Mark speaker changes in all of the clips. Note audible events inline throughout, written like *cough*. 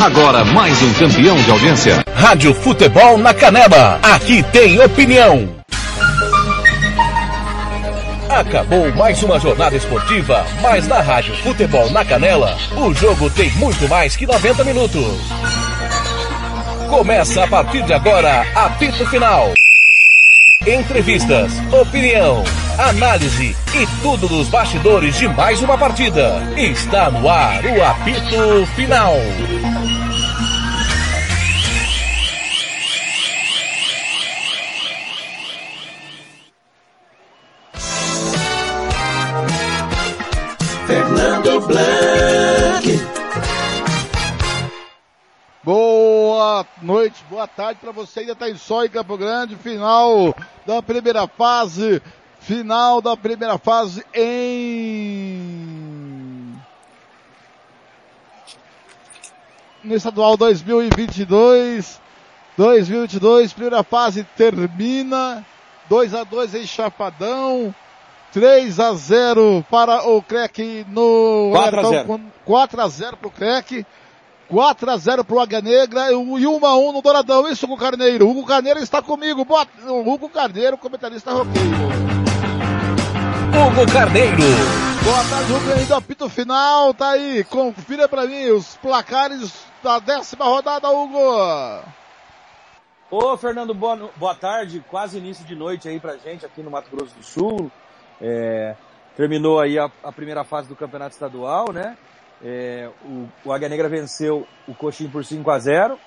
Speaker 1: Agora mais um campeão de audiência.
Speaker 2: Rádio Futebol na Canela. Aqui tem opinião. Acabou mais uma jornada esportiva, mas na Rádio Futebol na Canela, o jogo tem muito mais que 90 minutos. Começa a partir de agora, apito final. Entrevistas, opinião, análise e tudo dos bastidores de mais uma partida. Está no ar o apito final.
Speaker 3: Boa noite, boa tarde para você. Ainda está em Sol em Campo Grande, final da primeira fase. Final da primeira fase em. No estadual 2022. 2022, primeira fase termina. 2 a 2 em Chapadão. 3 a 0 para o Crec no
Speaker 4: 4 a 0.
Speaker 3: 4 a 0 para o Crec. 4 a 0 pro Águia Negra e 1 a 1 no Douradão. Isso, Hugo Carneiro. Hugo Carneiro está comigo. Boa... Hugo Carneiro, comentarista roqueiro.
Speaker 2: Hugo Carneiro.
Speaker 3: Boa tarde, Hugo. Ainda apito final. Tá aí. Confira pra mim os placares da décima rodada, Hugo.
Speaker 4: Ô, Fernando, boa, boa tarde. Quase início de noite aí pra gente aqui no Mato Grosso do Sul. É, terminou aí a, a, primeira fase do campeonato estadual, né? É, o, o Águia Negra venceu o Coxim por 5 a 0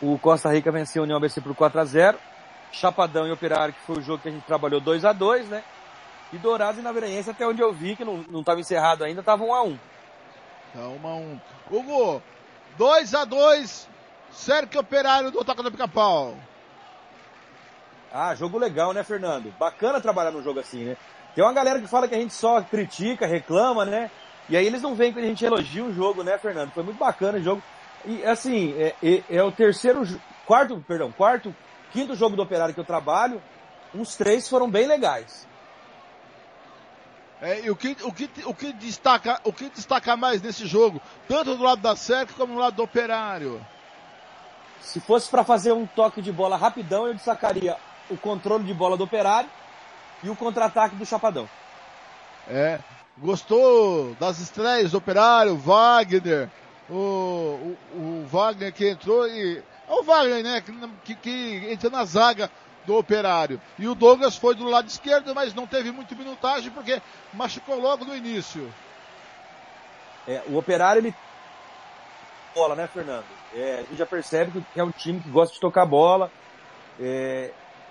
Speaker 4: O Costa Rica venceu o União ABC por 4 a 0 Chapadão e Operário, que foi o jogo que a gente trabalhou 2 a 2 né? E Dourados e Naveirense, até onde eu vi, que não estava encerrado ainda, estava 1 a 1
Speaker 3: Tá 1 a 1 Hugo, 2 a 2 Cerque Operário do Toca do Pica-Pau.
Speaker 4: Ah, jogo legal, né, Fernando? Bacana trabalhar num jogo assim, né? Tem uma galera que fala que a gente só critica, reclama, né? E aí eles não veem que a gente elogia o jogo, né, Fernando? Foi muito bacana o jogo. E assim, é, é, é, o terceiro, quarto, perdão, quarto, quinto jogo do Operário que eu trabalho. Uns três foram bem legais.
Speaker 3: É, e o que, o, que, o, que destaca, o que destaca mais nesse jogo, tanto do lado da SERC como do lado do Operário?
Speaker 4: Se fosse para fazer um toque de bola rapidão, eu destacaria o controle de bola do Operário e o contra-ataque do Chapadão.
Speaker 3: É, gostou das estreias do Operário, Wagner, o, o, o Wagner que entrou e. É o Wagner, né? Que, que entrou na zaga do Operário. E o Douglas foi do lado esquerdo, mas não teve muita minutagem porque machucou logo no início.
Speaker 4: É, o Operário, ele. bola, né, Fernando? É, a gente já percebe que é um time que gosta de tocar bola. É,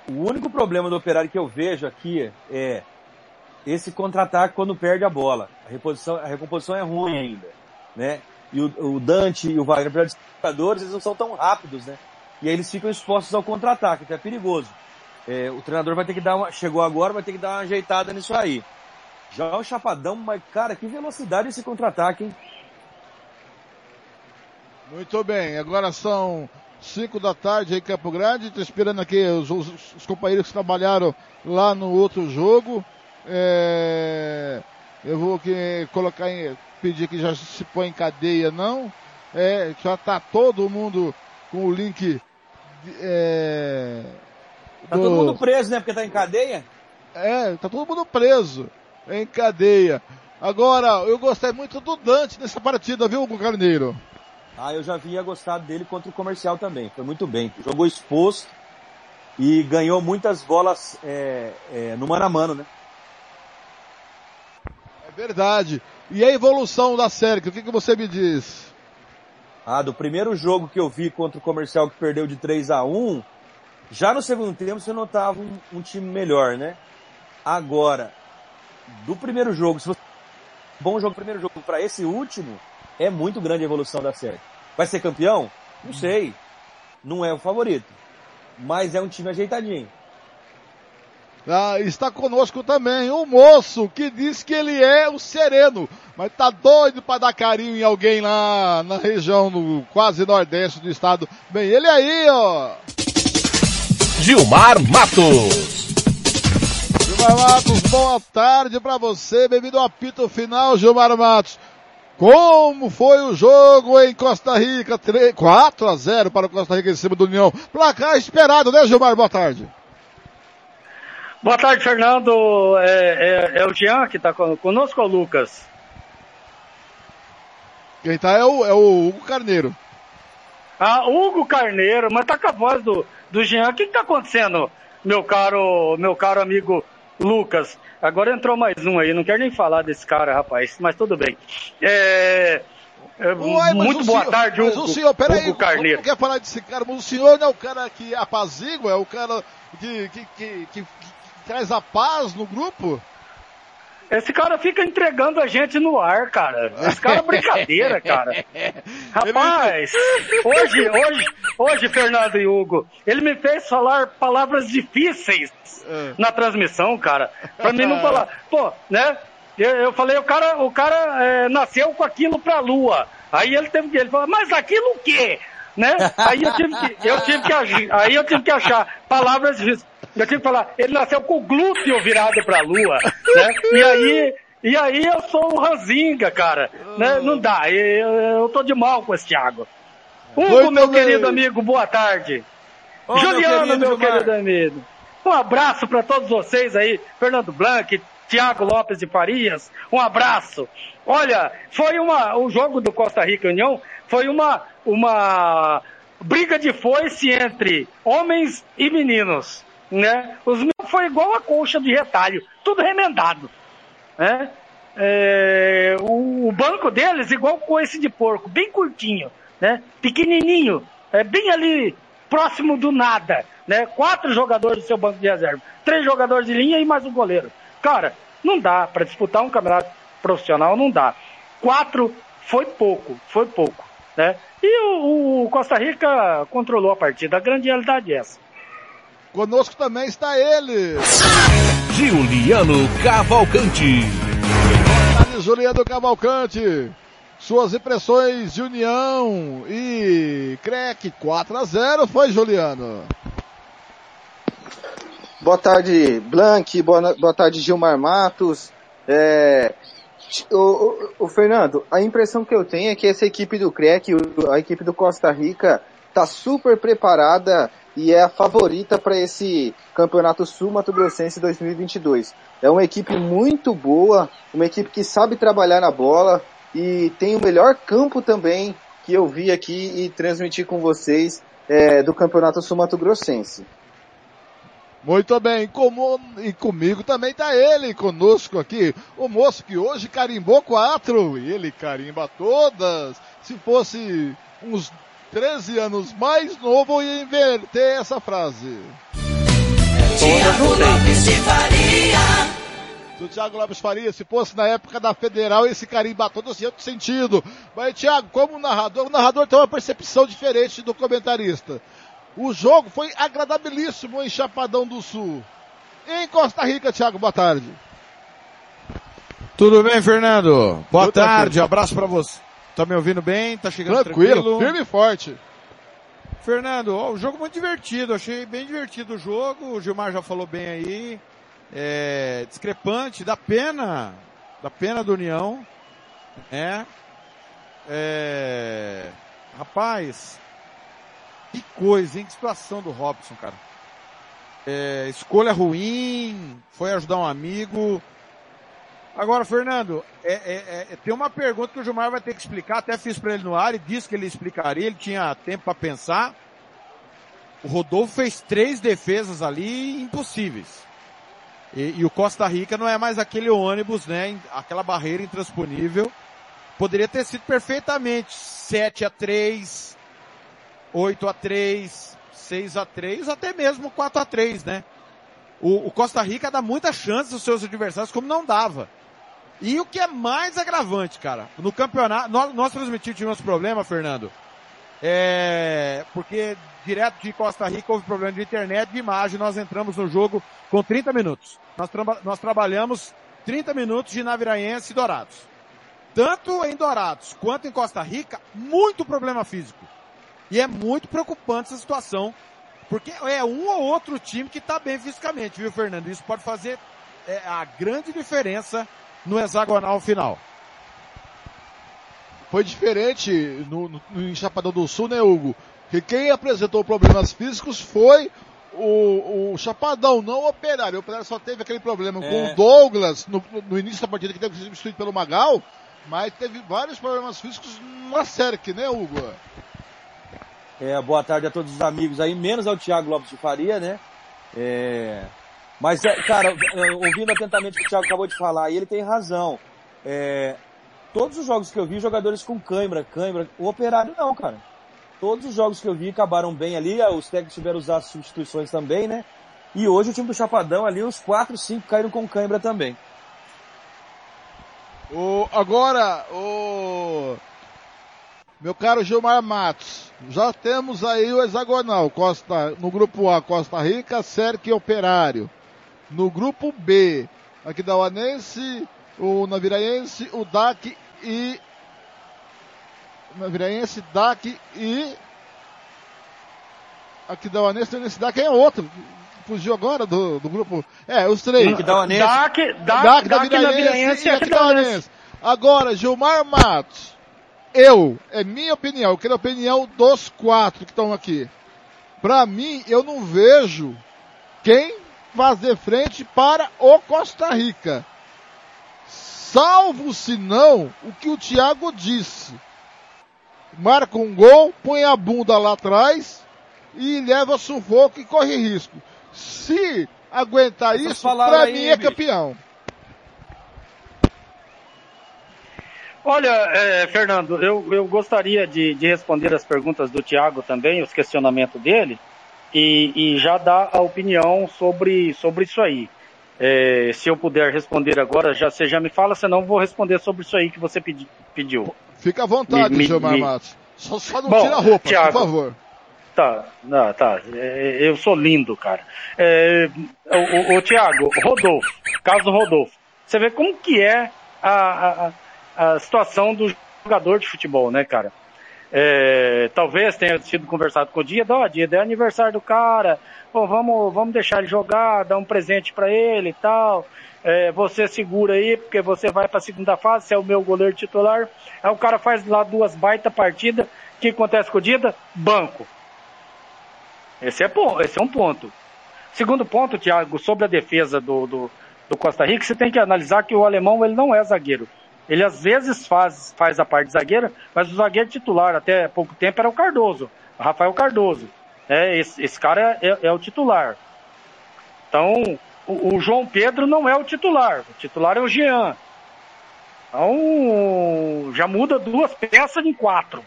Speaker 4: o único problema do Operário que eu vejo aqui é esse contra-ataque quando perde a bola. A, reposição, a recomposição é ruim ainda, né? E o, o Dante e o Wagner, apesar de jogadores, eles não são tão rápidos, né? E aí eles ficam expostos ao contra-ataque, então é perigoso. É, o treinador vai ter que dar uma, chegou agora, vai ter que dar uma ajeitada nisso aí. Já o Chapadão, mas cara, que velocidade esse contra-ataque, hein?
Speaker 3: Muito bem, agora são 5 da tarde em Campo Grande, estou esperando aqui os, os, os, companheiros que trabalharam lá no outro jogo. É, eu vou aqui colocar em, pedir que já se põe em cadeia não. É, já está todo mundo com o link. É,
Speaker 4: tá do, todo mundo preso, né? Porque tá em cadeia?
Speaker 3: É, tá todo mundo preso em cadeia. Agora, eu gostei muito do Dante nessa partida, viu, Carneiro?
Speaker 4: Ah, eu já havia gostado dele contra o comercial também. Foi muito bem. Jogou exposto e ganhou muitas bolas é, é, no mano a mano, né?
Speaker 3: Verdade. E a evolução da série, o que, que você me diz?
Speaker 4: Ah, do primeiro jogo que eu vi contra o comercial que perdeu de 3 a 1 já no segundo tempo você notava um, um time melhor, né? Agora, do primeiro jogo, se você bom jogo primeiro jogo para esse último, é muito grande a evolução da série. Vai ser campeão? Não sei. Não é o favorito. Mas é um time ajeitadinho.
Speaker 3: Ah, está conosco também o moço que diz que ele é o sereno, mas tá doido para dar carinho em alguém lá na região no quase nordeste do estado. Bem, ele aí, ó.
Speaker 2: Gilmar Matos.
Speaker 3: Gilmar Matos, boa tarde para você. Bem-vindo ao apito final, Gilmar Matos. Como foi o jogo em Costa Rica? 3, 4 a 0 para o Costa Rica em cima do União. Placar esperado, né, Gilmar? Boa tarde.
Speaker 5: Boa tarde, Fernando. É, é, é o Jean que está conosco ou o Lucas?
Speaker 3: Quem está é o, é o Hugo Carneiro.
Speaker 5: Ah, Hugo Carneiro, mas tá com a voz do, do Jean. O que, que tá acontecendo, meu caro, meu caro amigo Lucas? Agora entrou mais um aí, não quero nem falar desse cara, rapaz, mas tudo bem. É, é Uai, muito boa
Speaker 3: senhor,
Speaker 5: tarde,
Speaker 3: Hugo,
Speaker 5: mas
Speaker 3: o senhor, peraí,
Speaker 5: Hugo Carneiro.
Speaker 3: Não quer falar desse cara, mas o senhor não é o cara que apazigua, é o cara que, que, que, que traz a paz no grupo?
Speaker 5: Esse cara fica entregando a gente no ar, cara. Esse cara é brincadeira, cara. *laughs* Rapaz, hoje, hoje, hoje, Fernando e Hugo, ele me fez falar palavras difíceis é. na transmissão, cara. Pra mim não *laughs* falar. Pô, né? Eu, eu falei, o cara, o cara é, nasceu com aquilo pra lua. Aí ele teve que, ele falou, mas aquilo o quê? Né? Aí eu tive que, eu tive que agir, aí eu tive que achar palavras difíceis. Eu tive que falar, ele nasceu com o glúteo virado pra lua, né? E aí, e aí eu sou o Ranzinga, cara. Né? Não dá, eu, eu tô de mal com esse Thiago. Hugo, meu bem. querido amigo, boa tarde. Oh, Juliano, meu querido, meu querido amigo. Um abraço para todos vocês aí, Fernando Blanc, Tiago Lopes de Farias, um abraço. Olha, foi uma, o jogo do Costa Rica União foi uma, uma briga de foice entre homens e meninos né? Os meus foi igual a colcha de retalho, tudo remendado, né? É, o, o, banco deles igual esse de porco, bem curtinho, né? Pequenininho, é bem ali próximo do nada, né? Quatro jogadores do seu banco de reserva, três jogadores de linha e mais um goleiro. Cara, não dá para disputar um campeonato profissional, não dá. Quatro foi pouco, foi pouco, né? E o, o Costa Rica controlou a partida. A grande realidade é essa.
Speaker 3: Conosco também está ele.
Speaker 2: Juliano Cavalcante.
Speaker 3: Juliano Cavalcante. Suas impressões de União e CREC 4 a 0 foi Juliano.
Speaker 6: Boa tarde, Blank. Boa, boa tarde, Gilmar Matos. É, o, o, o, Fernando, a impressão que eu tenho é que essa equipe do CREC, a equipe do Costa Rica, está super preparada e é a favorita para esse Campeonato Sul Mato Grossense 2022. É uma equipe muito boa, uma equipe que sabe trabalhar na bola e tem o melhor campo também que eu vi aqui e transmiti com vocês é, do Campeonato Sul Mato Grossense.
Speaker 3: Muito bem, como, e comigo também está ele conosco aqui, o moço que hoje carimbou quatro, ele carimba todas. Se fosse uns 13 anos mais novo, ia inverter essa frase.
Speaker 7: Tiago Lopes de Faria.
Speaker 3: Do Thiago Lopes Faria, se fosse na época da Federal, esse carimba todo assim, outro sentido. Mas, Thiago, como narrador, o narrador tem uma percepção diferente do comentarista. O jogo foi agradabilíssimo em Chapadão do Sul. Em Costa Rica, Thiago, boa tarde.
Speaker 8: Tudo bem, Fernando? Boa Tudo tarde, tranquilo. abraço para você. Tá me ouvindo bem? Tá chegando tranquilo? tranquilo?
Speaker 3: Firme e forte.
Speaker 8: Fernando, ó, o jogo muito divertido, achei bem divertido o jogo, o Gilmar já falou bem aí, é, discrepante, dá pena, dá pena do União, né? É, rapaz, que coisa, hein? Que situação do Robson, cara. É, escolha ruim, foi ajudar um amigo, Agora, Fernando, é, é, é, tem uma pergunta que o Gilmar vai ter que explicar, até fiz para ele no ar e disse que ele explicaria, ele tinha tempo para pensar. O Rodolfo fez três defesas ali impossíveis. E, e, o Costa Rica não é mais aquele ônibus, né? Aquela barreira intransponível. Poderia ter sido perfeitamente 7 a 3, 8 a 3, 6 a 3, até mesmo 4 a 3, né? O, o Costa Rica dá muita chance aos seus adversários, como não dava. E o que é mais agravante, cara, no campeonato, nós, nós transmitimos tivemos problema, Fernando, é, porque direto de Costa Rica houve problema de internet, de imagem, nós entramos no jogo com 30 minutos. Nós, tra nós trabalhamos 30 minutos de Naviraense e Dourados. Tanto em Dourados quanto em Costa Rica, muito problema físico. E é muito preocupante essa situação, porque é um ou outro time que está bem fisicamente, viu, Fernando? Isso pode fazer é, a grande diferença no hexagonal final.
Speaker 3: foi diferente no, no, em Chapadão do Sul, né, Hugo? Que quem apresentou problemas físicos foi o, o Chapadão, não o Operário. O Operário só teve aquele problema
Speaker 4: É.
Speaker 3: com o Douglas no, no início da partida que teve que ser substituído pelo Magal, mas teve vários problemas físicos na SERC, né, Hugo?
Speaker 4: É, boa tarde a todos os amigos aí, menos ao Thiago Lopes de Faria, né? É, mas, é, cara, ouvindo atentamente o que o Thiago acabou de falar, e ele tem razão. É, todos os jogos que eu vi, jogadores com cãibra, cãibra, o operário não, cara. Todos os jogos que eu vi acabaram bem ali, os técnicos tiveram usar substituições também, né? E hoje o time do Chapadão ali, os 4, 5 caíram com cãibra também.
Speaker 3: O, agora, o meu caro Gilmar Matos, já temos aí o hexagonal, Costa, no grupo A, Costa Rica, Cerque e Operário. No grupo B, Aquidauanense, o Naviraense, o DAC e Naviraense, DAC e Aquidauanense, esse DAC é outro. Fugiu agora do, do grupo. É, os três.
Speaker 4: Aquidauanense.
Speaker 5: DAC,
Speaker 3: DAC,
Speaker 5: DAC, DAC, Naviraense e Aquidauanense.
Speaker 3: Agora, Gilmar Matos, eu, é minha opinião, eu quero a opinião dos quatro que estão aqui. Pra mim, eu não vejo quem fazer frente para o Costa Rica. Salvo se não o que o Thiago disse. Marca um gol, põe a bunda lá atrás e leva sufoco e corre risco. Se aguentar
Speaker 4: Essas
Speaker 3: isso, pra
Speaker 4: aí,
Speaker 3: mim é campeão.
Speaker 5: Olha, é, Fernando, eu, eu gostaria de, de responder as perguntas do Tiago também, os questionamentos dele, e, e já dar a opinião sobre, sobre isso aí. É, se eu puder responder agora, já, você já me fala, senão eu vou responder sobre isso aí que você pedi, pediu.
Speaker 3: Fica à vontade,
Speaker 5: Me-
Speaker 3: Gilmar
Speaker 5: me-
Speaker 3: Matos. Só, só não
Speaker 5: Bom,
Speaker 3: tira a roupa,
Speaker 5: Thiago.
Speaker 3: por favor.
Speaker 5: Tá, não, tá. É, eu sou lindo, cara. É, o, o, o Tiago, Rodolfo, caso do Rodolfo. Você vê como que é a, a- a situação do jogador de futebol, né, cara? É, talvez tenha sido conversado com o Dida, ó, Dida, é aniversário do cara, pô, vamos, vamos deixar ele jogar, dar um presente pra ele e tal. É, você segura aí, porque você vai pra segunda fase, você é o meu goleiro titular. Aí o cara faz lá duas baita partidas. O que acontece com o Dida? Banco. Esse é, bom, esse é um ponto. Segundo ponto, Thiago, sobre a defesa do, do, do Costa Rica, você tem que analisar que o alemão ele não é zagueiro. Ele às vezes faz, faz a parte de zagueiro, mas o zagueiro titular até pouco tempo era o Cardoso, o Rafael Cardoso. É, esse, esse cara é, é o titular. Então, o, o João Pedro não é o titular. O titular é o Jean. Então, já muda duas peças em quatro.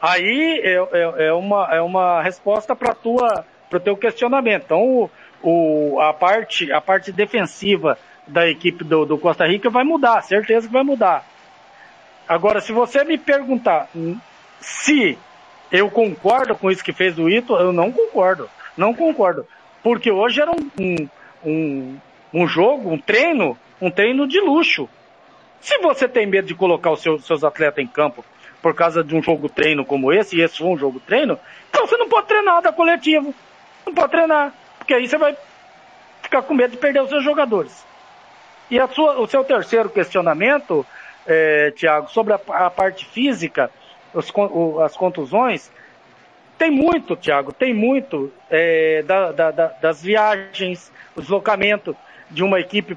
Speaker 5: Aí é, é, é uma, é uma resposta para o teu questionamento. Então, o, o, a, parte, a parte defensiva da equipe do, do Costa Rica vai mudar, certeza que vai mudar. Agora, se você me perguntar se eu concordo com isso que fez o Ito, eu não concordo. Não concordo. Porque hoje era um, um, um, jogo, um treino, um treino de luxo. Se você tem medo de colocar os seus, seus atletas em campo por causa de um jogo treino como esse, e esse foi um jogo treino, então você não pode treinar da coletivo. Não pode treinar. Porque aí você vai ficar com medo de perder os seus jogadores. E a sua, o seu terceiro questionamento, é, Tiago, sobre a, a parte física, os, o- as contusões, tem muito, Tiago, tem muito é, da- da- da- das viagens, o deslocamento de uma equipe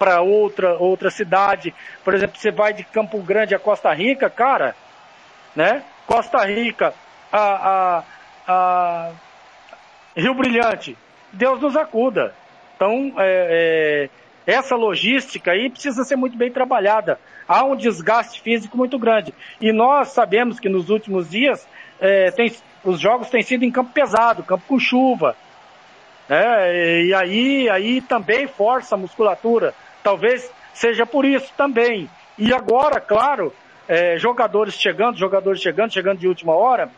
Speaker 5: para outra, outra cidade. Por exemplo, você vai de Campo Grande a Costa Rica, cara, né? Costa Rica a, a, a Rio Brilhante, Deus nos acuda. Então, é, é, essa logística aí precisa ser muito bem trabalhada. Há um desgaste físico muito grande. E nós sabemos que nos últimos dias é, tem- os jogos têm sido em campo pesado, campo com chuva. né? e aí, aí também força a musculatura. Talvez seja por isso também. E agora, claro, é, jogadores chegando, jogadores chegando, chegando de última hora,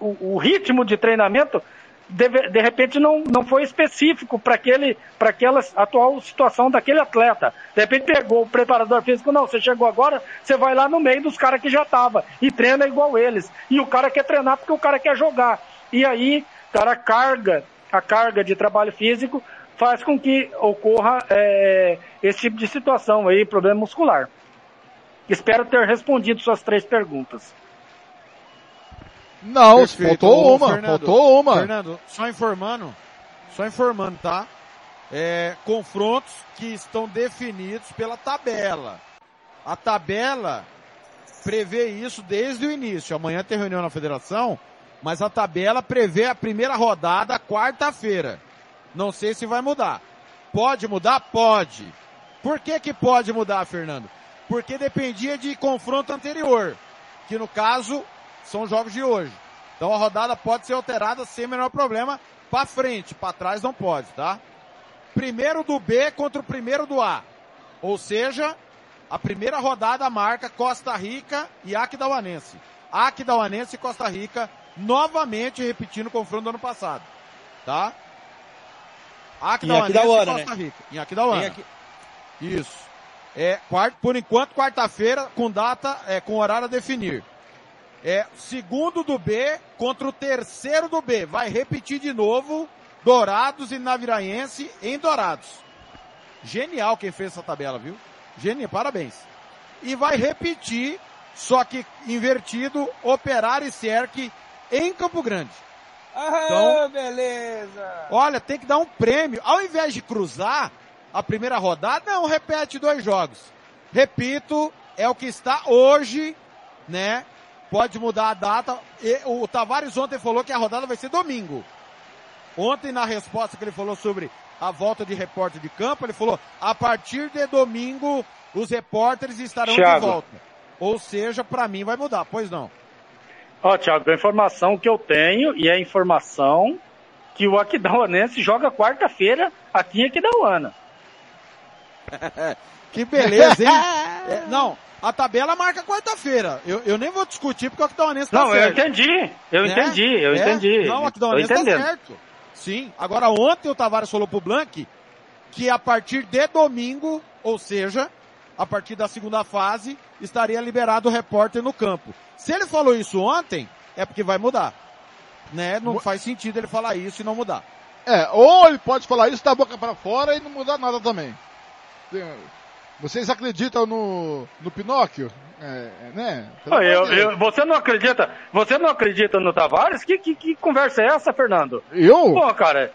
Speaker 5: o, o ritmo de treinamento deve- de repente não, não foi específico para aquele para aquela atual situação daquele atleta. De repente pegou o preparador físico, não, você chegou agora, você vai lá no meio dos caras que já tava e treina igual eles. E o cara quer treinar porque o cara quer jogar. E aí, cara, a carga, a carga de trabalho físico faz com que ocorra é, esse tipo de situação aí, problema muscular. Espero ter respondido suas três perguntas.
Speaker 3: Não,
Speaker 8: Perfeito.
Speaker 3: faltou uma,
Speaker 8: Fernando,
Speaker 3: faltou uma.
Speaker 8: Fernando, só informando, só informando, tá? É, confrontos que estão definidos pela tabela. A tabela prevê isso desde o início. Amanhã tem reunião na federação, mas a tabela prevê a primeira rodada quarta-feira. Não sei se vai mudar. Pode mudar? Pode. Por que que pode mudar, Fernando? Porque dependia de confronto anterior, que no caso são os jogos de hoje. Então a rodada pode ser alterada sem o menor problema para frente, para trás não pode, tá? Primeiro do B contra o primeiro do A. Ou seja, a primeira rodada marca Costa Rica e Aquidauanense. Aquidauanense e Costa Rica novamente repetindo o confronto do ano passado, tá? Aquidauanense e
Speaker 4: Aquidauana,
Speaker 8: Costa Rica. Em Aquidauana.
Speaker 4: Tem aqui-
Speaker 8: Isso. É, por enquanto, quarta-feira, com data, é, com horário a definir. É, segundo do B contra o terceiro do B. Vai repetir de novo, Dourados e Naviraense em Dourados. Genial quem fez essa tabela, viu? Genial, parabéns. E vai repetir, só que invertido, Operário e Cerque em Campo Grande.
Speaker 4: Ah,
Speaker 8: Então-
Speaker 4: beleza!
Speaker 8: Olha, tem que dar um prêmio. Ao invés de cruzar a primeira rodada, não, repete dois jogos. Repito, é o que está hoje, né? Pode mudar a data. E o Tavares ontem falou que a rodada vai ser domingo. Ontem, na resposta que ele falou sobre a volta de repórter de campo, ele falou, a partir de domingo, os repórteres estarão
Speaker 5: Thiago.
Speaker 8: de volta. Ou seja, para mim vai mudar, pois não.
Speaker 5: Ó, Thiago, a informação que eu tenho e é a informação que o Aquidauanense joga quarta-feira aqui em Aquidauana. *laughs*
Speaker 8: Que beleza, hein? *laughs* É, não, a tabela marca quarta-feira. Eu, eu nem vou discutir porque o Aquidauanense tá
Speaker 5: Não, eu
Speaker 8: certo.
Speaker 5: entendi, eu
Speaker 8: né?
Speaker 5: entendi, eu
Speaker 8: É?
Speaker 5: entendi.
Speaker 8: Não, o Aquidauanense tá
Speaker 5: entendendo.
Speaker 8: certo. Sim. Agora, ontem o Tavares falou pro Blank que a partir de domingo, ou seja, a partir da segunda fase, estaria liberado o repórter no campo. Se ele falou isso ontem, é porque vai mudar. Né? Não faz sentido ele falar isso e não mudar.
Speaker 3: É, ou ele pode falar isso da boca pra fora e não mudar nada também. Vocês acreditam no, no Pinóquio? É, é, né?
Speaker 5: Eu- eu- você não acredita? Você não acredita no Tavares? Que, que, que conversa é essa, Fernando?
Speaker 3: Eu?
Speaker 5: Pô, cara,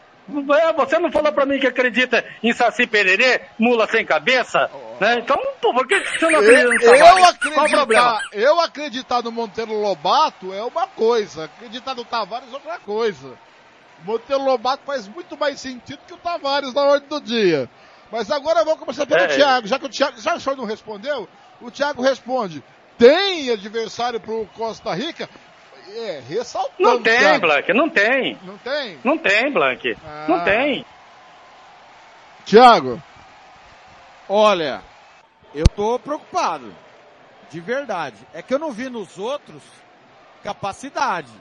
Speaker 5: é, você não falou pra mim que acredita em Saci Pererê, mula sem cabeça? Né? Então, pô, por que você não acredita
Speaker 3: Eu,
Speaker 5: no
Speaker 3: eu
Speaker 5: Tavares? Problema?
Speaker 3: acreditar, eu acreditar no Monteiro Lobato é uma coisa, acreditar no Tavares é outra coisa. Monteiro Lobato faz muito mais sentido que o Tavares na ordem do dia. Mas agora vamos começar pelo
Speaker 5: É.
Speaker 3: Thiago, já que o Thiago, já que o senhor não respondeu, o Thiago responde. Tem adversário pro Costa Rica? É, ressaltando.
Speaker 5: Não tem,
Speaker 3: Thiago.
Speaker 5: Blank, não tem.
Speaker 3: Não tem?
Speaker 5: Não tem, Blank.
Speaker 3: Ah.
Speaker 5: Não tem.
Speaker 3: Thiago,
Speaker 8: Olha, eu tô preocupado. De verdade. É que eu não vi nos outros capacidade.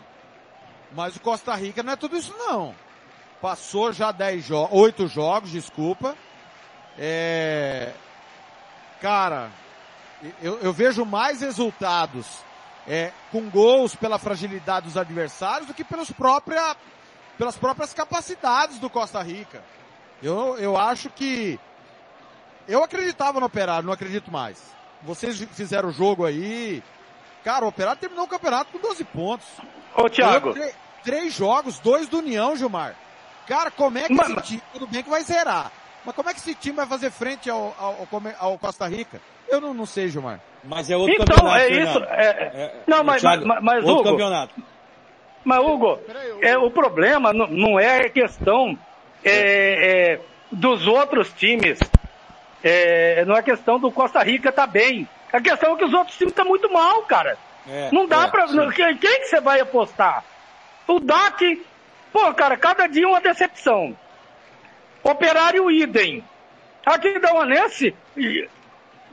Speaker 8: Mas o Costa Rica não é tudo isso não. Passou já 10 jogos, 8 jogos, desculpa. É... Cara, eu, eu vejo mais resultados é, com gols pela fragilidade dos adversários do que pelos própria, pelas próprias capacidades do Costa Rica. Eu, eu acho que eu acreditava no Operário, não acredito mais. Vocês fizeram o jogo aí. Cara, o Operário terminou o campeonato com 12 pontos.
Speaker 5: Ô, Thiago,
Speaker 8: tre- Três jogos, dois do União, Gilmar. Cara, como é que
Speaker 5: Mas-
Speaker 8: esse time, tudo bem que vai zerar, mas como é que esse time vai fazer frente ao, ao, ao Costa Rica? Eu não, não sei, Gilmar.
Speaker 4: Mas é outro
Speaker 5: então,
Speaker 4: campeonato,
Speaker 5: é
Speaker 4: Fernando.
Speaker 5: isso. é-
Speaker 4: É-
Speaker 5: não, mas,
Speaker 4: Thiago,
Speaker 5: mas, mas
Speaker 4: outro
Speaker 5: Hugo,
Speaker 4: campeonato.
Speaker 5: Mas, Hugo, é, o problema não, não é a questão é, é, dos outros times. É, não é questão do Costa Rica tá bem. A questão é que os outros times estão muito mal, cara.
Speaker 4: É,
Speaker 5: não dá
Speaker 4: é,
Speaker 5: pra. não- Quem, quem que você vai apostar? O DAC. Pô, cara, cada dia uma decepção. Operário idem. Aqui da Uanense,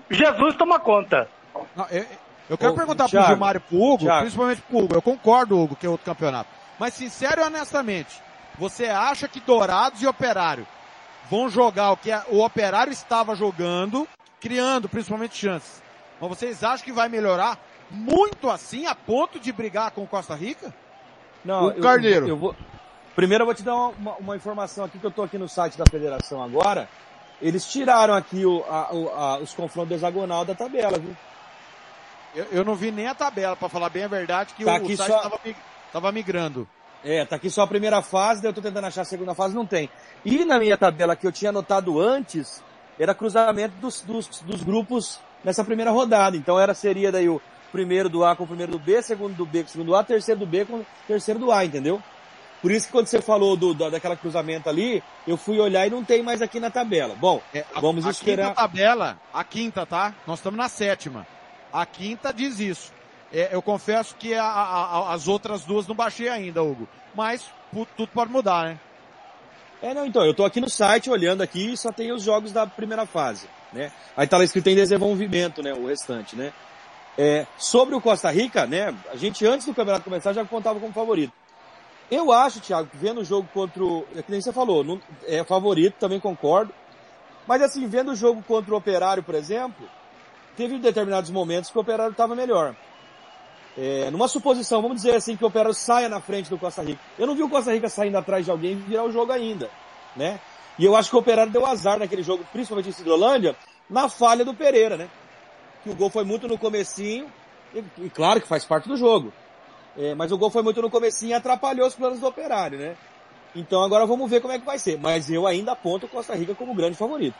Speaker 5: Jesus toma conta.
Speaker 8: Não, eu, eu quero
Speaker 4: Ô,
Speaker 8: perguntar
Speaker 4: Thiago,
Speaker 8: pro Gilmar e pro Hugo,
Speaker 4: Thiago.
Speaker 8: principalmente pro Hugo. Eu concordo, Hugo, que é outro campeonato. Mas sincero e honestamente, você acha que Dourados e Operário vão jogar o que o Operário estava jogando, criando principalmente chances? Mas vocês acham que vai melhorar muito assim a ponto de brigar com o Costa Rica?
Speaker 4: Não,
Speaker 3: O
Speaker 4: eu-
Speaker 3: Carneiro.
Speaker 4: Eu, vou... Primeiro eu vou te dar uma, uma- informação aqui que eu tô aqui no site da federação agora. Eles tiraram aqui o, a- o- a- os confrontos hexagonal da tabela, viu?
Speaker 8: Eu, eu não vi nem a tabela, pra falar bem a verdade, que
Speaker 4: Tá
Speaker 8: o, o site
Speaker 4: só-
Speaker 8: tava, mi- tava migrando.
Speaker 4: É, tá aqui só a primeira fase, daí eu tô tentando achar a segunda fase, não tem. E na minha tabela que eu tinha anotado antes, era cruzamento dos, dos, dos grupos nessa primeira rodada. Então era, seria daí o primeiro do A com o primeiro do B, segundo do B com o segundo do A, terceiro do B com o terceiro do A, entendeu? Por isso que quando você falou do, da- daquela cruzamento ali, eu fui olhar e não tem mais aqui na tabela. Bom,
Speaker 8: É, a,
Speaker 4: vamos
Speaker 8: a
Speaker 4: esperar.
Speaker 8: quinta tabela, a quinta, tá? Nós estamos na sétima. A quinta diz isso. É, eu confesso que a- a- a- as outras duas não baixei ainda, Hugo. Mas tudo pode mudar, né?
Speaker 4: É, não, então, eu tô aqui no site olhando aqui e só tem os jogos da primeira fase, né? Aí tá lá escrito em desenvolvimento, né, o restante, né? É, sobre o Costa Rica, né, a gente antes do campeonato começar já contava como favorito. Eu acho, Thiago, que vendo o jogo contra o, é que nem você falou, não, é favorito, também concordo. Mas assim, vendo o jogo contra o Operário, por exemplo, teve determinados momentos que o Operário estava melhor. É, numa suposição, vamos dizer assim, que o Operário saia na frente do Costa Rica. Eu não vi o Costa Rica saindo atrás de alguém e virar o jogo ainda, né? E eu acho que o Operário deu azar naquele jogo, principalmente em Cidrolândia, na falha do Pereira, né? Que o gol foi muito no comecinho, e, e claro que faz parte do jogo. É, mas o gol foi muito no comecinho e atrapalhou os planos do Operário, né? Então agora vamos ver como é que vai ser. Mas eu ainda aponto o Costa Rica como grande favorito.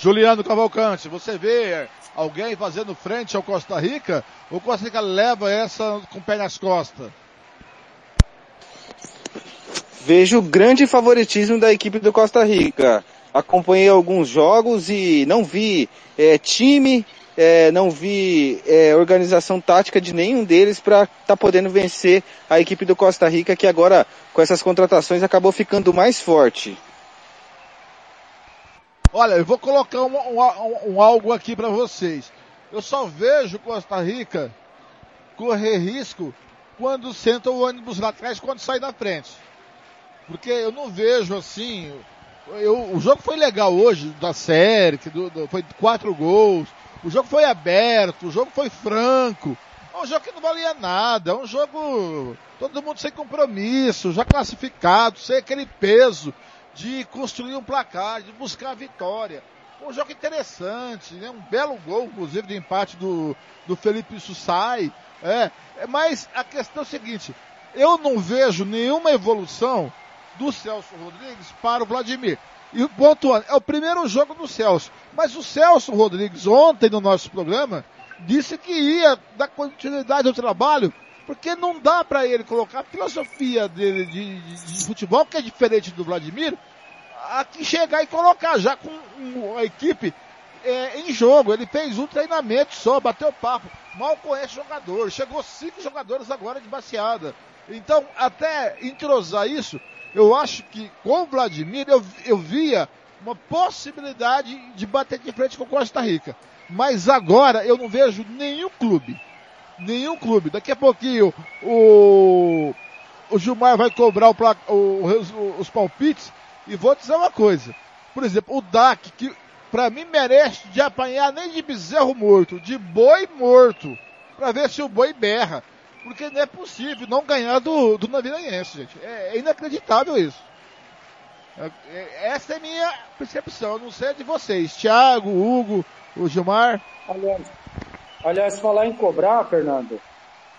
Speaker 3: Juliano Cavalcante, você vê alguém fazendo frente ao Costa Rica? Ou Costa Rica leva essa com o pé nas costas?
Speaker 6: Vejo grande favoritismo da equipe do Costa Rica. Acompanhei alguns jogos e não vi é, time, é, não vi é, organização tática de nenhum deles para estar tá podendo vencer a equipe do Costa Rica, que agora, com essas contratações, acabou ficando mais forte.
Speaker 3: Olha, eu vou colocar um, um- um- algo aqui para vocês. Eu só vejo Costa Rica correr risco quando senta o ônibus lá atrás, quando sai da frente. Porque eu não vejo assim. eu- o jogo foi legal hoje, da série, do- do- foi quatro gols. O jogo foi aberto, o jogo foi franco. É um jogo que não valia nada, é um jogo todo mundo sem compromisso, já classificado, sem aquele peso de construir um placar, de buscar a vitória. Um jogo interessante, né? um belo gol, inclusive, de empate do, do Felipe Sussai. É, é, mas a questão é a seguinte, eu não vejo nenhuma evolução do Celso Rodrigues para o Vladimir. E pontuando, é o primeiro jogo do Celso. Mas o Celso Rodrigues, ontem no nosso programa, disse que ia dar continuidade ao trabalho, porque não dá para ele colocar a filosofia dele de, de- de futebol, que é diferente do Vladimir, aqui chegar e colocar já com a equipe é, em jogo. Ele fez um treinamento só, bateu papo. Mal conhece jogador. Chegou cinco jogadores agora de baseada. Então, até entrosar isso, eu acho que com o Vladimir eu, eu via uma possibilidade de bater de frente com Costa Rica. Mas agora eu não vejo nenhum clube. Nenhum clube. Daqui a pouquinho o, o Gilmar vai cobrar o o- os, palpites e vou dizer uma coisa. Por exemplo, o DAC, que pra mim merece de apanhar nem de bezerro morto, de boi morto, pra ver se o boi berra. Porque não é possível não ganhar do, do Navirense, gente. É, é inacreditável isso. É- é- essa é minha percepção. Não sei de vocês. Thiago, Hugo, o Gilmar.
Speaker 5: Aliás, aliás, falar em cobrar, Fernando,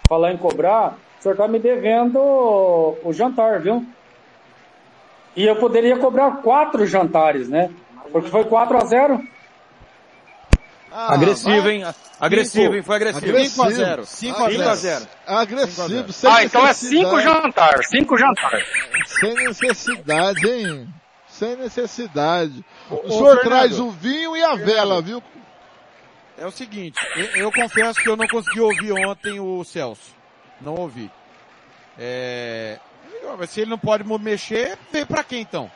Speaker 5: falar em cobrar, o senhor tá me devendo o, o jantar, viu? E eu poderia cobrar quatro jantares, né? Porque foi 4 a 0
Speaker 3: Ah,
Speaker 4: agressivo,
Speaker 3: vai-
Speaker 4: hein? Agressivo, hein? Foi agressivo.
Speaker 8: 5 a 0. 5 a
Speaker 4: 5
Speaker 8: 0.
Speaker 4: a 0.
Speaker 3: Agressivo, sem
Speaker 5: Ah, então é cinco
Speaker 3: necessidade.
Speaker 5: jantar, cinco jantar.
Speaker 3: Sem necessidade, hein? Sem necessidade. O,
Speaker 8: Ô,
Speaker 3: senhor
Speaker 8: Fernando.
Speaker 3: traz o vinho e a vela, viu?
Speaker 8: É o seguinte, eu, eu confesso que eu não consegui ouvir ontem o Celso. Não ouvi. É, eu- se ele não pode mexer, veio pra quem então?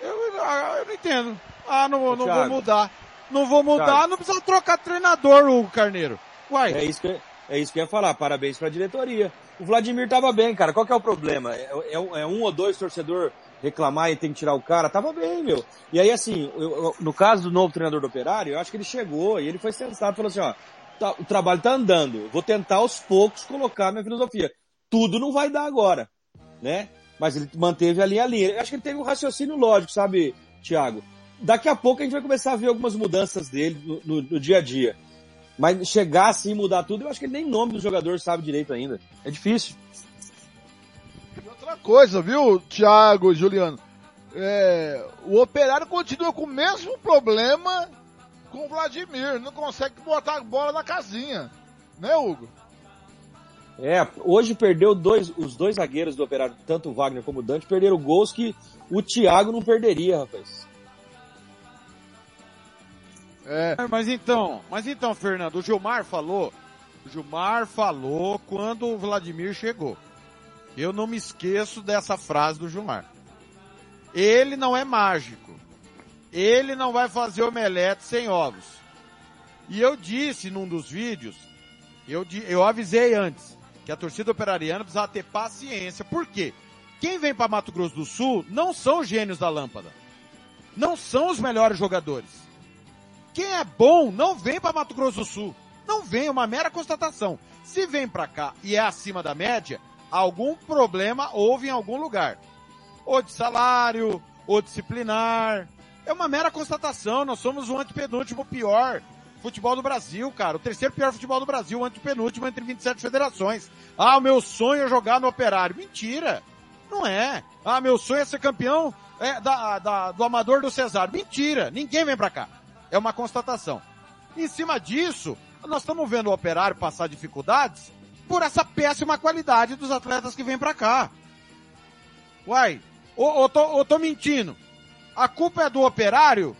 Speaker 8: Eu, eu não entendo. Ah, não, vou- não vou mudar. Não vou mudar,
Speaker 4: Thiago.
Speaker 8: não precisa trocar treinador, o Carneiro. Uai,
Speaker 4: É isso, que, é isso que eu ia falar. Parabéns pra diretoria. O Vladimir tava bem, cara. Qual que é o problema? É, é um, é um ou dois torcedor reclamar e tem que tirar o cara? Tava bem, meu. E aí, assim, eu- eu- no caso do novo treinador do Operário, eu acho que ele chegou e ele foi sensato e falou assim, ó, tá- o trabalho tá andando. Vou tentar aos poucos colocar minha filosofia. Tudo não vai dar agora, né? Mas ele manteve ali a linha. Eu acho que ele teve um raciocínio lógico, sabe, Thiago? Daqui a pouco a gente vai começar a ver algumas mudanças dele no, no- no dia a dia. Mas chegar assim e mudar tudo, eu acho que ele nem nome do jogador sabe direito ainda. É difícil.
Speaker 3: E outra coisa, viu, Thiago e Juliano? É, o operário continua com o mesmo problema com o Vladimir. Não consegue botar a bola na casinha. Né, Hugo?
Speaker 4: É, hoje perdeu dois, os dois zagueiros do Operário, tanto o Wagner como o Dante, perderam gols que o Thiago não perderia, rapaz.
Speaker 8: É. Mas então, mas então, Fernando, o Gilmar falou, o Gilmar falou quando o Vladimir chegou. Eu não me esqueço dessa frase do Gilmar. Ele não é mágico. Ele não vai fazer omelete sem ovos. E eu disse num dos vídeos, eu, eu avisei antes, que a torcida operariana precisava ter paciência. Por quê? Quem vem para Mato Grosso do Sul não são os gênios da lâmpada. Não são os melhores jogadores. Quem é bom não vem para Mato Grosso do Sul. Não vem, é uma mera constatação. Se vem para cá e é acima da média, algum problema houve em algum lugar. Ou de salário, ou disciplinar. É uma mera constatação, nós somos o antepenúltimo pior futebol do Brasil, cara. O terceiro pior futebol do Brasil, o antepenúltimo entre 27 federações. Ah, o meu sonho é jogar no Operário. Mentira! Não é. Ah, meu sonho é ser campeão é, da, da, do Amador do Cesário. Mentira! Ninguém vem pra cá. É uma constatação. Em cima disso, nós estamos vendo o Operário passar dificuldades por essa péssima qualidade dos atletas que vêm pra cá. Uai, ou, ou, tô, tô mentindo? A culpa é do Operário?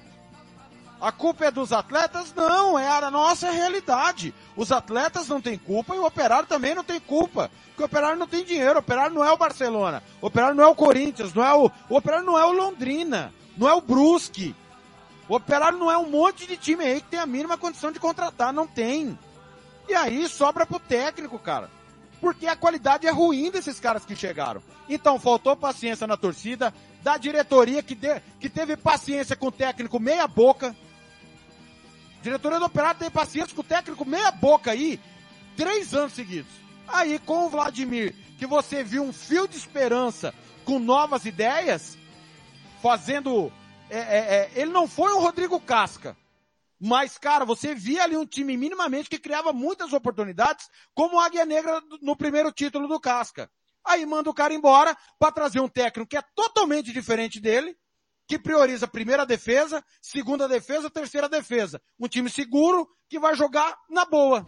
Speaker 8: A culpa é dos atletas? Não, é a nossa realidade. Os atletas não têm culpa e o operário também não tem culpa. Porque o operário não tem dinheiro, o operário não é o Barcelona, o operário não é o Corinthians, não é o, o operário não é o Londrina, não é o Brusque. O operário não é um monte de time aí que tem a mínima condição de contratar, não tem. E aí sobra pro técnico, cara. Porque a qualidade é ruim desses caras que chegaram. Então faltou paciência na torcida, da diretoria que, de, que teve paciência com o técnico meia boca, Diretoria do Operário tem paciência com o técnico meia boca aí, três anos seguidos. Aí com o Vladimir, que você viu um fio de esperança com novas ideias, fazendo. É, é, é, ele não foi um Rodrigo Casca. Mas, cara, você via ali um time minimamente que criava muitas oportunidades, como o Águia Negra no primeiro título do Casca. Aí manda o cara embora para trazer um técnico que é totalmente diferente dele, que prioriza primeira defesa, segunda defesa, terceira defesa. Um time seguro que vai jogar na boa.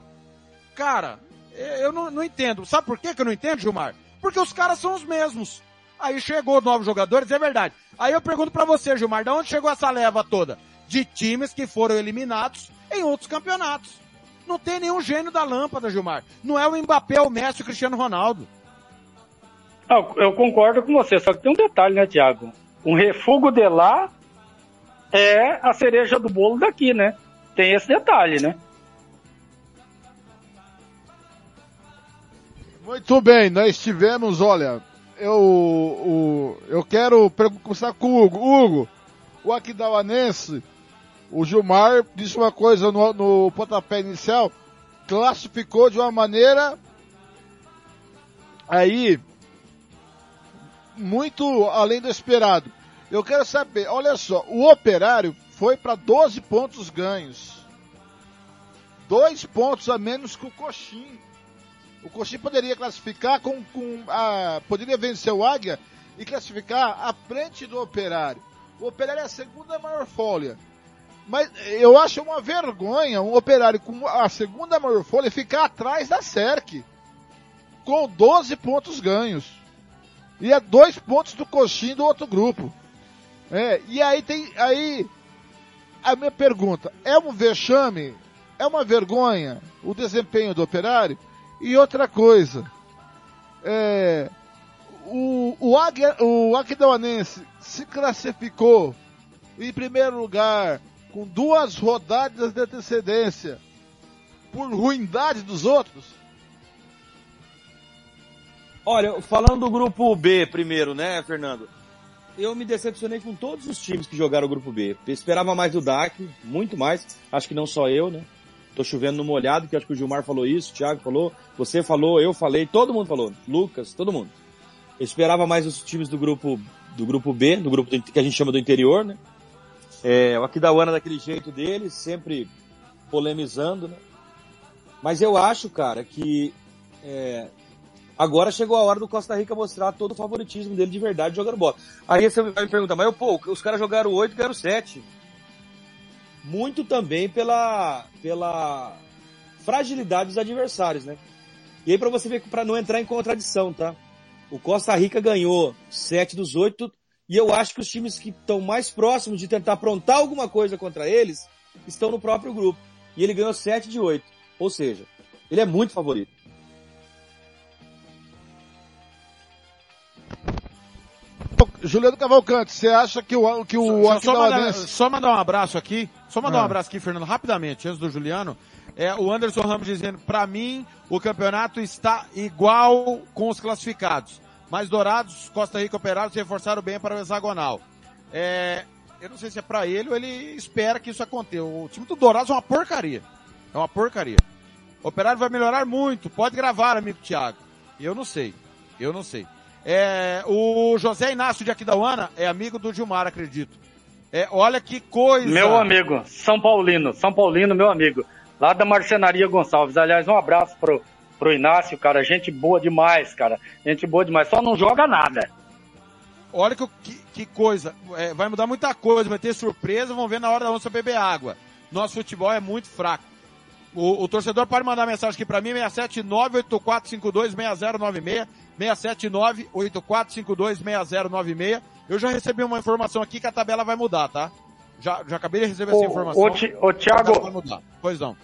Speaker 8: Cara, eu não, não entendo. Sabe por que eu não entendo, Gilmar? Porque os caras são os mesmos. Aí chegou novos jogadores, é verdade. Aí eu pergunto para você, Gilmar, de onde chegou essa leva toda? De times que foram eliminados em outros campeonatos. Não tem nenhum gênio da lâmpada, Gilmar. Não é o Mbappé, o Messi, o Cristiano Ronaldo.
Speaker 5: Eu concordo com você, só que tem um detalhe, né, Tiago? um refúgio de lá é a cereja do bolo daqui, né? Tem esse detalhe, né?
Speaker 3: Muito bem, nós tivemos, olha, eu, o, eu quero começar com o Hugo. Hugo, o Aquidauanense, o Gilmar disse uma coisa no, no pontapé inicial, classificou de uma maneira aí muito além do esperado. Eu quero saber, olha só, o Operário foi para 12 pontos ganhos. Dois pontos a menos que o Coxim. O Coxim poderia classificar com, com a, poderia vencer o Águia e classificar à frente do Operário. O Operário é a segunda maior folha. Mas eu acho uma vergonha um Operário com a segunda maior folha ficar atrás da SERC. Com 12 pontos ganhos. E é dois pontos do Coxim do outro grupo. É, e aí tem. Aí. A minha pergunta: é um vexame? É uma vergonha o desempenho do operário? E outra coisa. É, o, o, Águia, o se classificou em primeiro lugar com duas rodadas de antecedência por ruindade dos outros?
Speaker 4: Olha, falando do grupo B primeiro, né, Fernando? eu me decepcionei com todos os times que jogaram o grupo B. Esperava mais do DAC, muito mais. Acho que não só eu, né? Tô chovendo no molhado, que acho que o Gilmar falou isso, o Thiago falou, você falou, eu falei, todo mundo falou, Lucas, todo mundo. Eu esperava mais os times do grupo do grupo B, do grupo que a gente chama do interior, né? É, o Aquidauana daquele jeito dele, sempre polemizando, né? Mas eu acho, cara, que é, agora chegou a hora do Costa Rica mostrar todo o favoritismo dele de verdade jogando bola. Aí você vai me perguntar, mas pô, os caras jogaram 8 e ganharam 7. Muito também pela, pela fragilidade dos adversários, né? E aí para você ver, para não entrar em contradição, tá? O Costa Rica ganhou 7 dos 8 e eu acho que os times que estão mais próximos de tentar aprontar alguma coisa contra eles estão no próprio grupo. E ele ganhou 7 de 8. Ou seja, ele é muito favorito.
Speaker 3: Juliano Cavalcante, você acha que o, que o
Speaker 8: Só, só, mandar, só mandar um abraço aqui, só mandar
Speaker 3: Ah.
Speaker 8: um abraço aqui, Fernando, rapidamente, antes do Juliano. É, o Anderson Ramos dizendo, pra mim, o campeonato está igual com os classificados. Mas Dourados, Costa Rica Operários se reforçaram bem para o hexagonal. É, eu não sei se é pra ele ou ele espera que isso aconteça. O time do Dourados é uma porcaria. É uma porcaria. O Operário vai melhorar muito. Pode gravar, amigo Thiago. Eu não sei. Eu não sei. É, o José Inácio de Aquidauana é amigo do Gilmar, acredito. É, olha que coisa.
Speaker 5: Meu amigo, São Paulino, São Paulino, meu amigo. Lá da Marcenaria Gonçalves. Aliás, um abraço pro, pro Inácio, cara. Gente boa demais, cara. Gente boa demais. Só não joga nada.
Speaker 8: Olha que, que, que coisa. É, vai mudar muita coisa, vai ter surpresa, vamos ver na hora da onça beber água. Nosso futebol é muito fraco. O, o torcedor pode mandar mensagem aqui pra mim, 679-8452-6096, 679-8452-6096. Eu já recebi uma informação aqui que a tabela vai mudar, tá? Já, já acabei de receber essa
Speaker 5: Ô,
Speaker 8: informação.
Speaker 5: ô, Ti- ô, Thiago.
Speaker 8: vai mudar. Pois não.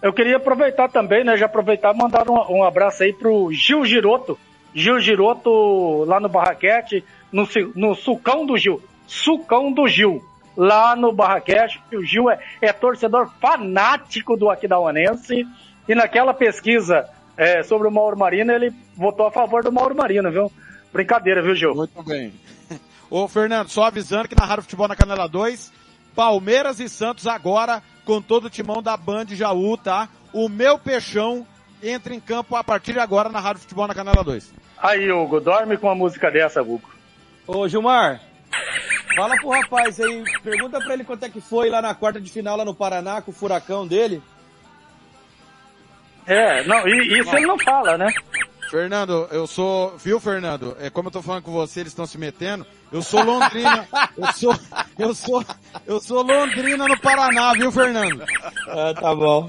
Speaker 5: Eu queria aproveitar também, né? Já aproveitar e mandar um, um abraço aí pro Gil Giroto. Gil Giroto lá no Barraquete, no, no Sucão do Gil. Sucão do Gil. Lá no Barraquete, o Gil é, é torcedor fanático do Aquidauanense. E naquela pesquisa é, sobre o Mauro Marino, ele votou a favor do Mauro Marino, viu? Brincadeira, viu, Gil?
Speaker 8: Muito bem. *laughs* Ô, Fernando, só avisando que na Rádio Futebol na Canela 2, Palmeiras e Santos agora com todo o timão da Band Jaú, tá? O meu peixão entra em campo a partir de agora na Rádio Futebol na Canela 2.
Speaker 5: Aí, Hugo, dorme com uma música dessa, Hugo.
Speaker 4: Ô, Gilmar, fala pro rapaz aí, pergunta pra ele quanto é que foi lá na quarta de final lá no Paraná com o furacão dele.
Speaker 5: É, não, e isso ele não fala, né?
Speaker 8: Fernando, eu sou, viu, Fernando? É como eu tô falando com você, eles estão se metendo. Eu sou Londrina, *laughs* eu sou, eu sou, eu sou Londrina no Paraná, viu, Fernando?
Speaker 4: Ah, tá bom.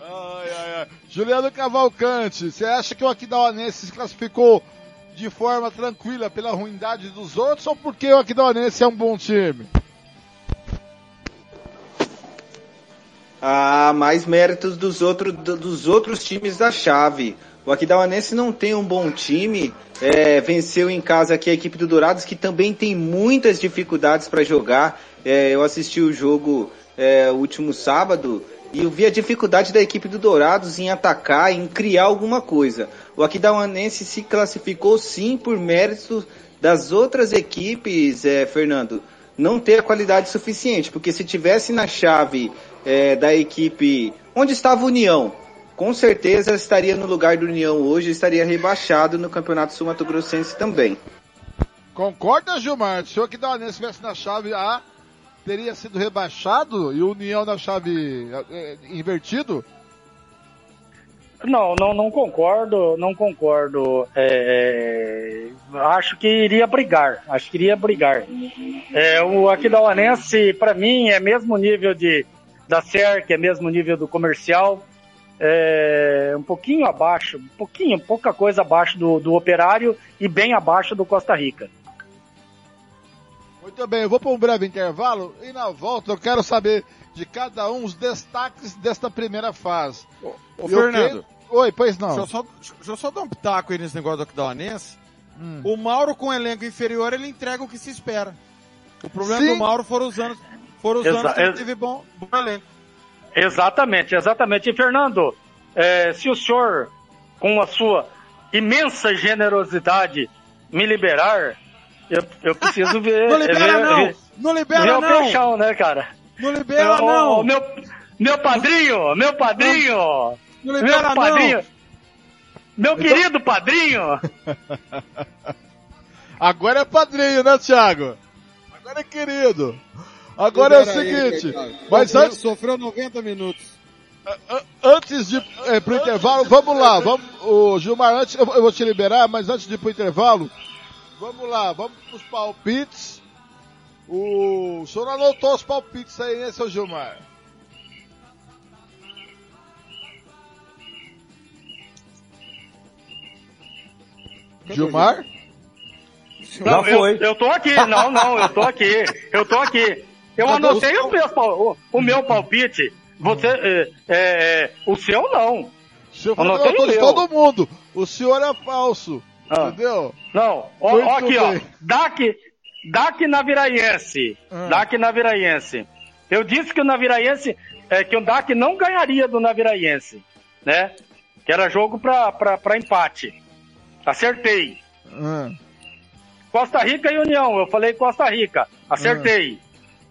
Speaker 3: Ai, ai, ai. Juliano Cavalcante, você acha que o Aquidauanense se classificou de forma tranquila pela ruindade dos outros ou porque o Aquidauanense é um bom time?
Speaker 6: Ah, mais méritos dos, outro, do- dos outros times da chave. O Aquidauanense não tem um bom time, é, venceu em casa aqui a equipe do Dourados, que também tem muitas dificuldades para jogar. É, eu assisti o jogo é, último sábado e eu vi a dificuldade da equipe do Dourados em atacar, em criar alguma coisa. O Aquidauanense se classificou sim por méritos das outras equipes, é, Fernando, não ter a qualidade suficiente, porque se tivesse na chave é, da equipe onde estava a União, com certeza estaria no lugar do União hoje, estaria rebaixado no Campeonato Sul Mato Grossense também.
Speaker 3: Concorda, Gilmar? Se o Aquidauanense estivesse na chave A, teria sido rebaixado e o União na chave eh, invertido?
Speaker 5: Não, não, não concordo, não concordo. É, acho que iria brigar, acho que iria brigar. É, o Aquidauanense, para mim, é mesmo nível de da SERC, é mesmo nível do comercial, é, um pouquinho abaixo, um pouquinho, pouca coisa abaixo do, do Operário e bem abaixo do Costa Rica.
Speaker 3: Muito bem, eu vou para um breve intervalo e na volta eu quero saber de cada um os destaques desta primeira fase.
Speaker 8: Ô,
Speaker 3: Eu
Speaker 8: Fernando,
Speaker 3: creio- Oi, pois não.
Speaker 8: deixa eu, só, deixa eu só dar um pitaco aí nesse negócio do Aquidauanense.
Speaker 3: Hum.
Speaker 8: O Mauro com elenco inferior, ele entrega o que se espera. O problema
Speaker 3: Sim.
Speaker 8: do Mauro foram os anos, foram os
Speaker 5: Exa-
Speaker 8: anos que ele teve bom, bom elenco.
Speaker 5: Exatamente, exatamente. E Fernando, é, se o senhor, com a sua imensa generosidade, me liberar, eu, eu preciso ver. *laughs*
Speaker 8: Não libera
Speaker 5: ver,
Speaker 8: não!
Speaker 5: ver-
Speaker 8: Não
Speaker 5: ver
Speaker 8: libera
Speaker 5: o
Speaker 8: não!
Speaker 5: peixão, né, cara?
Speaker 8: Não libera não!
Speaker 5: Meu, meu padrinho, meu padrinho,
Speaker 8: Não
Speaker 5: meu
Speaker 8: libera
Speaker 5: padrinho,
Speaker 8: não!
Speaker 5: meu querido padrinho. *laughs*
Speaker 3: Agora é padrinho, né, Thiago? Agora é querido. Agora é o seguinte,
Speaker 8: cara.
Speaker 3: mas
Speaker 8: Sofreu-
Speaker 3: antes,
Speaker 8: Sofreu 90 minutos.
Speaker 3: Antes de é, pro intervalo, vamos lá, vamos, o Gilmar, antes, eu, eu vou te liberar, mas antes de ir pro intervalo, vamos lá, vamos pros palpites. O, o senhor anotou os palpites aí, né, seu Gilmar? Gilmar?
Speaker 5: Não, eu, eu tô aqui, não, não, eu tô aqui, eu tô aqui. Eu anotei o meu, o, o meu palpite. Você, é, é, o seu não.
Speaker 3: O senhor anotei o de todo mundo. O senhor é falso. Ah. Entendeu?
Speaker 5: Não, ó, ó aqui, bem. ó. DAC, DAC Naviraense. Ah. DAC Naviraense. Eu disse que o Naviraense, é, que o DAC não ganharia do Naviraense, né? Que era jogo pra, pra, pra empate. Acertei. Ah. Costa Rica e União. Eu falei Costa Rica. Acertei.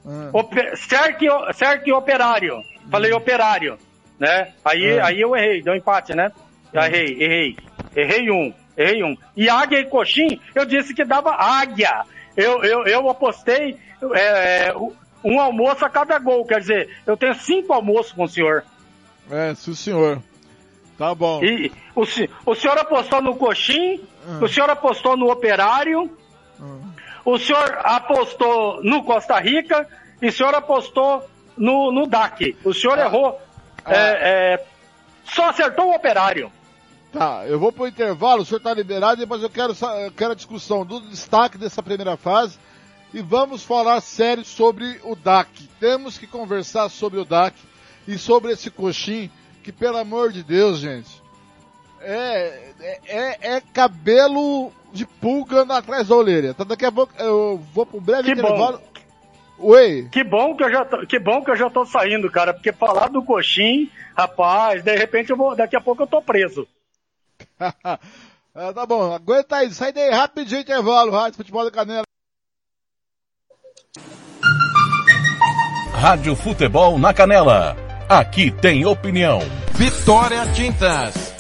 Speaker 5: Ah. ah. Cerque, Operário. Falei hum. Operário. Né? Aí, ah. aí eu errei. Deu empate, né? Ah. errei, errei. Errei um. Errei um. E Águia e Coxim, eu disse que dava Águia. Eu, eu, eu apostei é, um almoço a cada gol. Quer dizer, eu tenho cinco almoços com o senhor.
Speaker 3: É, sim, senhor. Tá bom.
Speaker 5: E o, o senhor apostou no Coxim, ah. o senhor apostou no Operário, o senhor apostou no Costa Rica e o senhor apostou no, no DAC. O senhor ah. errou. Ah. É, é, só acertou o operário.
Speaker 3: Tá, eu vou pro intervalo, o senhor tá liberado, depois eu quero, eu quero a discussão do destaque dessa primeira fase e vamos falar sério sobre o DAC. Temos que conversar sobre o DAC e sobre esse coxim, que pelo amor de Deus, gente, é, é, é cabelo de pulga atrás da orelha. Então daqui a pouco eu vou pro breve
Speaker 5: que
Speaker 3: intervalo.
Speaker 5: Bom. Oi. Que bom que eu já tô, que bom que eu já tô saindo, cara, porque falar do coxim, rapaz, de repente eu vou, daqui a pouco eu tô preso. *laughs*
Speaker 3: ah, tá bom, aguenta aí, sai daí rapidinho intervalo, Rádio Futebol da Canela.
Speaker 2: Rádio Futebol na Canela. Aqui tem opinião.
Speaker 9: Vitória Tintas.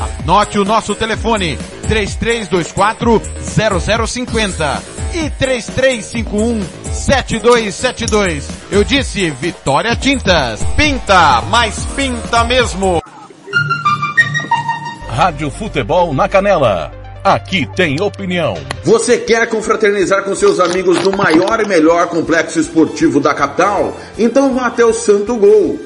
Speaker 9: Anote o nosso telefone, 3324 0050 e 3351 7272. Eu disse Vitória Tintas. Pinta, mas pinta mesmo.
Speaker 2: Rádio Futebol na Canela. Aqui tem opinião.
Speaker 10: Você quer confraternizar com seus amigos no maior e melhor complexo esportivo da capital? Então vá até o Santo Gol.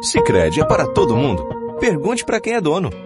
Speaker 11: Sicredi é para todo mundo. Pergunte para quem é dono.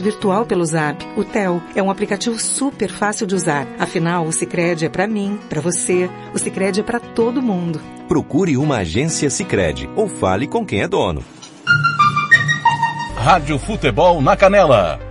Speaker 12: virtual pelo Zap, o Tel. É um aplicativo super fácil de usar. Afinal, o Sicredi é para mim, para você. O Sicredi é para todo mundo.
Speaker 11: Procure uma agência Sicredi ou fale com quem é dono.
Speaker 2: Rádio Futebol na Canela.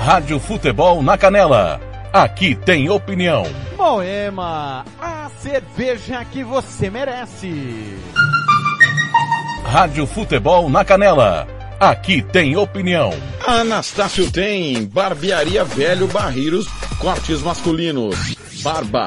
Speaker 2: Rádio Futebol na Canela. Aqui tem opinião.
Speaker 13: Moema, a cerveja que você merece.
Speaker 2: Rádio Futebol na Canela. Aqui tem opinião.
Speaker 10: Anastácio tem barbearia velho barreiros, cortes masculinos, barba,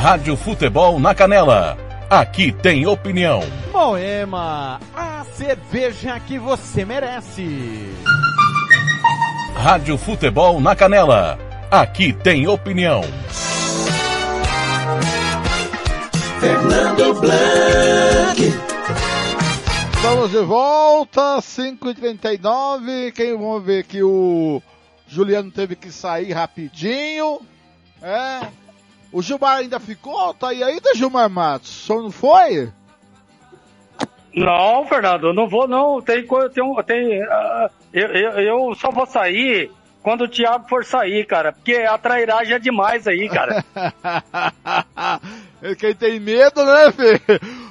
Speaker 2: Rádio Futebol na Canela. Aqui tem opinião.
Speaker 13: Moema, a cerveja que você merece.
Speaker 2: Rádio Futebol na Canela. Aqui tem opinião.
Speaker 3: Fernando Blanc. Estamos de volta, 5h39. Quem vamos ver que o Juliano teve que sair rapidinho. É. O Gilmar ainda ficou? Tá aí ainda, Gilmar Matos? Só não foi?
Speaker 5: Não, Fernando, eu não vou não. Tem coisa, tem, um- tem ah, eu, eu, eu só vou sair quando o Thiago for sair, cara, porque a trairagem é demais aí, cara. *laughs*
Speaker 3: Quem tem medo, né, Fê?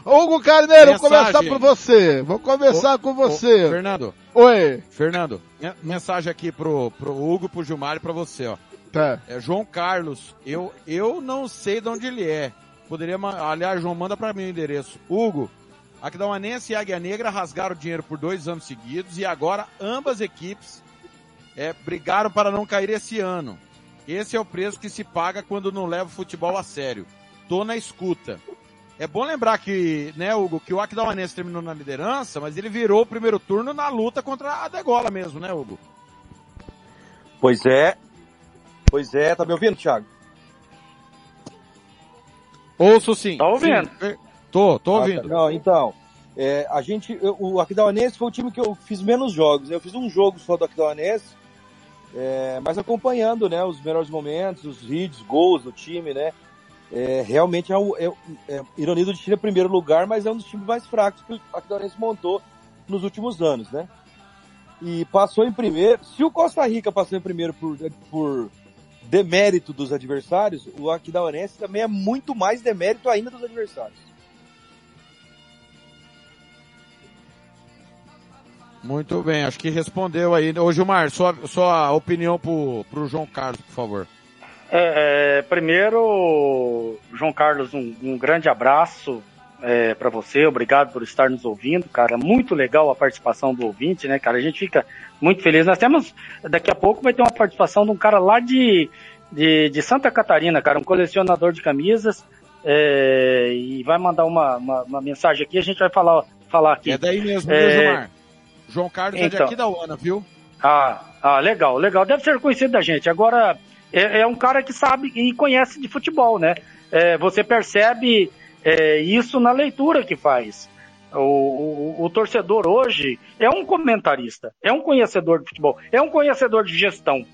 Speaker 3: Hugo Carneiro, vou começar por você. Vou começar
Speaker 8: Ô,
Speaker 3: com
Speaker 8: ô,
Speaker 3: você.
Speaker 8: Fernando.
Speaker 3: Oi.
Speaker 8: Fernando, me- mensagem aqui pro, pro Hugo, pro Gilmar e pra você, ó.
Speaker 3: Tá.
Speaker 8: É João Carlos. Eu, eu não sei de onde ele é. Poderia, aliás, João, manda pra mim o endereço. Hugo, Aquidauanense e Águia Negra rasgaram dinheiro por dois anos seguidos e agora ambas equipes é, brigaram para não cair esse ano. Esse é o preço que se paga quando não leva o futebol a sério. Tô na escuta. É bom lembrar que, né, Hugo, que o Aquidauanense terminou na liderança, mas ele virou o primeiro turno na luta contra a Degola mesmo, né, Hugo?
Speaker 4: Pois é. Pois é, tá me ouvindo, Thiago?
Speaker 8: Ouço sim.
Speaker 5: Tá ouvindo?
Speaker 8: Sim. Tô, tô
Speaker 4: Ah,
Speaker 8: ouvindo.
Speaker 4: tá. Não, então, é, a gente, eu- o Aquidauanense foi o time que eu fiz menos jogos. né? Eu fiz um jogo só do Aquidauanense, é, mas acompanhando, né, os melhores momentos, os hits, gols do time, né. É, realmente é, o, é, é, ironia do destino é primeiro lugar, mas é um dos times mais fracos que o Aquidauanense montou nos últimos anos, né. E passou em primeiro. Se o Costa Rica passou em primeiro por, por demérito dos adversários, o Aquidauanense também é muito mais demérito ainda dos adversários.
Speaker 8: Muito bem, acho que respondeu aí. Ô Gilmar, sua, sua opinião pro, pro João Carlos, por favor.
Speaker 5: É, é, primeiro, João Carlos, um, um grande abraço é, para você, obrigado por estar nos ouvindo, cara. Muito legal a participação do ouvinte, né, cara? A gente fica muito feliz. Nós temos, daqui a pouco vai ter uma participação de um cara lá de, de, de Santa Catarina, cara, um colecionador de camisas, é, e vai mandar uma, uma, uma mensagem aqui, a gente vai falar, falar aqui.
Speaker 8: É daí mesmo,
Speaker 5: É,
Speaker 8: viu, Gilmar? João Carlos é
Speaker 5: então.
Speaker 8: aqui da UANA, viu?
Speaker 5: Ah, ah, legal, legal. Deve ser conhecido da gente. Agora, é, é um cara que sabe e conhece de futebol, né? É, você percebe é, isso na leitura que faz. O, o- o torcedor hoje é um comentarista, é um conhecedor de futebol, é um conhecedor de gestão.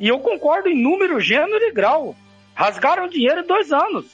Speaker 5: E eu concordo em número, gênero e grau. Rasgaram dinheiro em dois anos.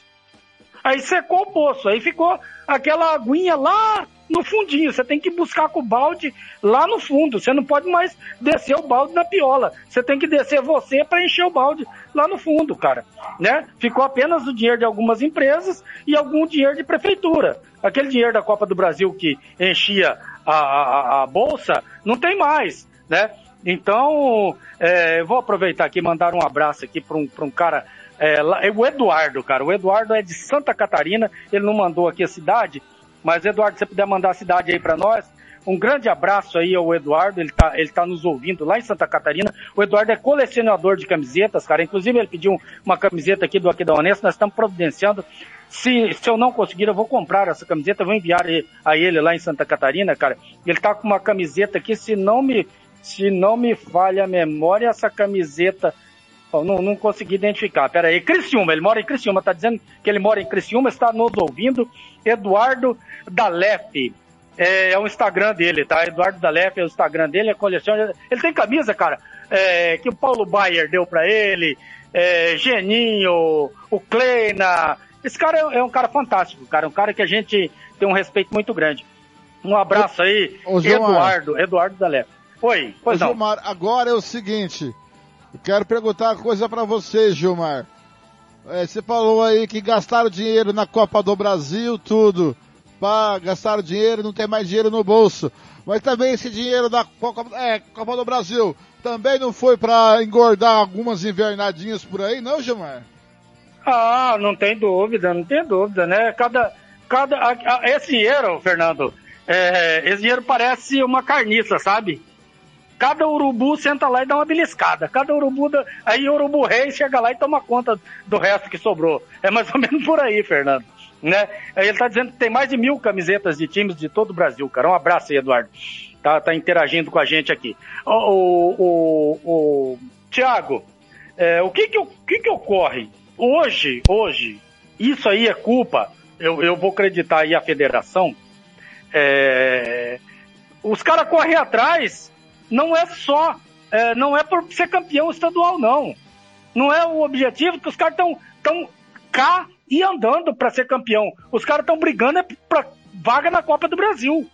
Speaker 5: Aí secou o poço, aí ficou aquela aguinha lá no fundinho. Você tem que buscar com o balde lá no fundo. Você não pode mais descer o balde na piola. Você tem que descer você para encher o balde lá no fundo, cara. Né? Ficou apenas o dinheiro de algumas empresas e algum dinheiro de prefeitura. Aquele dinheiro da Copa do Brasil que enchia a, a, a bolsa, não tem mais, né? Então, é, eu vou aproveitar aqui e mandar um abraço aqui para um, um cara, é, é o Eduardo, cara. O Eduardo é de Santa Catarina, ele não mandou aqui a cidade, mas Eduardo, se você puder mandar a cidade aí para nós, um grande abraço aí ao Eduardo, ele tá, ele tá nos ouvindo lá em Santa Catarina. O Eduardo é colecionador de camisetas, cara. Inclusive, ele pediu uma camiseta aqui do Aquidauanense, nós estamos providenciando. Se, se eu não conseguir, eu vou comprar essa camiseta, vou enviar a ele lá em Santa Catarina, cara. Ele tá com uma camiseta aqui, se não me, se não me falha a memória, essa camiseta. Não, não consegui identificar. Pera aí, Criciúma, ele mora em Criciúma, tá dizendo que ele mora em Criciúma, está nos ouvindo. Eduardo Dalef. É, é o Instagram dele, tá? Eduardo Dalef é o Instagram dele, é coleciona. Ele tem camisa, cara, é, que o Paulo Baier deu pra ele, é, Geninho, o Kleina. Esse cara é, é um cara fantástico, cara. Um cara que a gente tem um respeito muito grande. Um abraço aí,
Speaker 3: Ô.
Speaker 5: Eduardo, Eduardo Dalef. Oi, pois
Speaker 3: Ô,
Speaker 5: não.
Speaker 3: Gilmar, agora é o seguinte. Quero perguntar uma coisa pra você, Gilmar. É, você falou aí que gastaram dinheiro na Copa do Brasil, tudo. Pá, gastaram dinheiro, não tem mais dinheiro no bolso. Mas também esse dinheiro da Copa, é, Copa do Brasil também não foi pra engordar algumas invernadinhas por aí, não, Gilmar?
Speaker 5: Ah, não tem dúvida, não tem dúvida, né? Cada, cada, a- a- esse dinheiro, Fernando, é, esse dinheiro parece uma carniça, sabe? Cada urubu senta lá e dá uma beliscada. Cada urubu, dá, aí o urubu rei chega lá e toma conta do resto que sobrou. É mais ou *laughs* menos por aí, Fernando. Né? Ele tá dizendo que tem mais de mil camisetas de times de todo o Brasil, cara. Um abraço aí, Eduardo. Tá, tá interagindo com a gente aqui. O, o, o, o Tiago, é, o que que, que que ocorre? Hoje, hoje, isso aí é culpa, eu, eu vou acreditar aí a federação, é, os caras correm atrás, não é só, é, não é por ser campeão estadual, não. Não é o objetivo que os caras estão tão cá e andando para ser campeão. Os caras estão brigando é pra vaga na Copa do Brasil.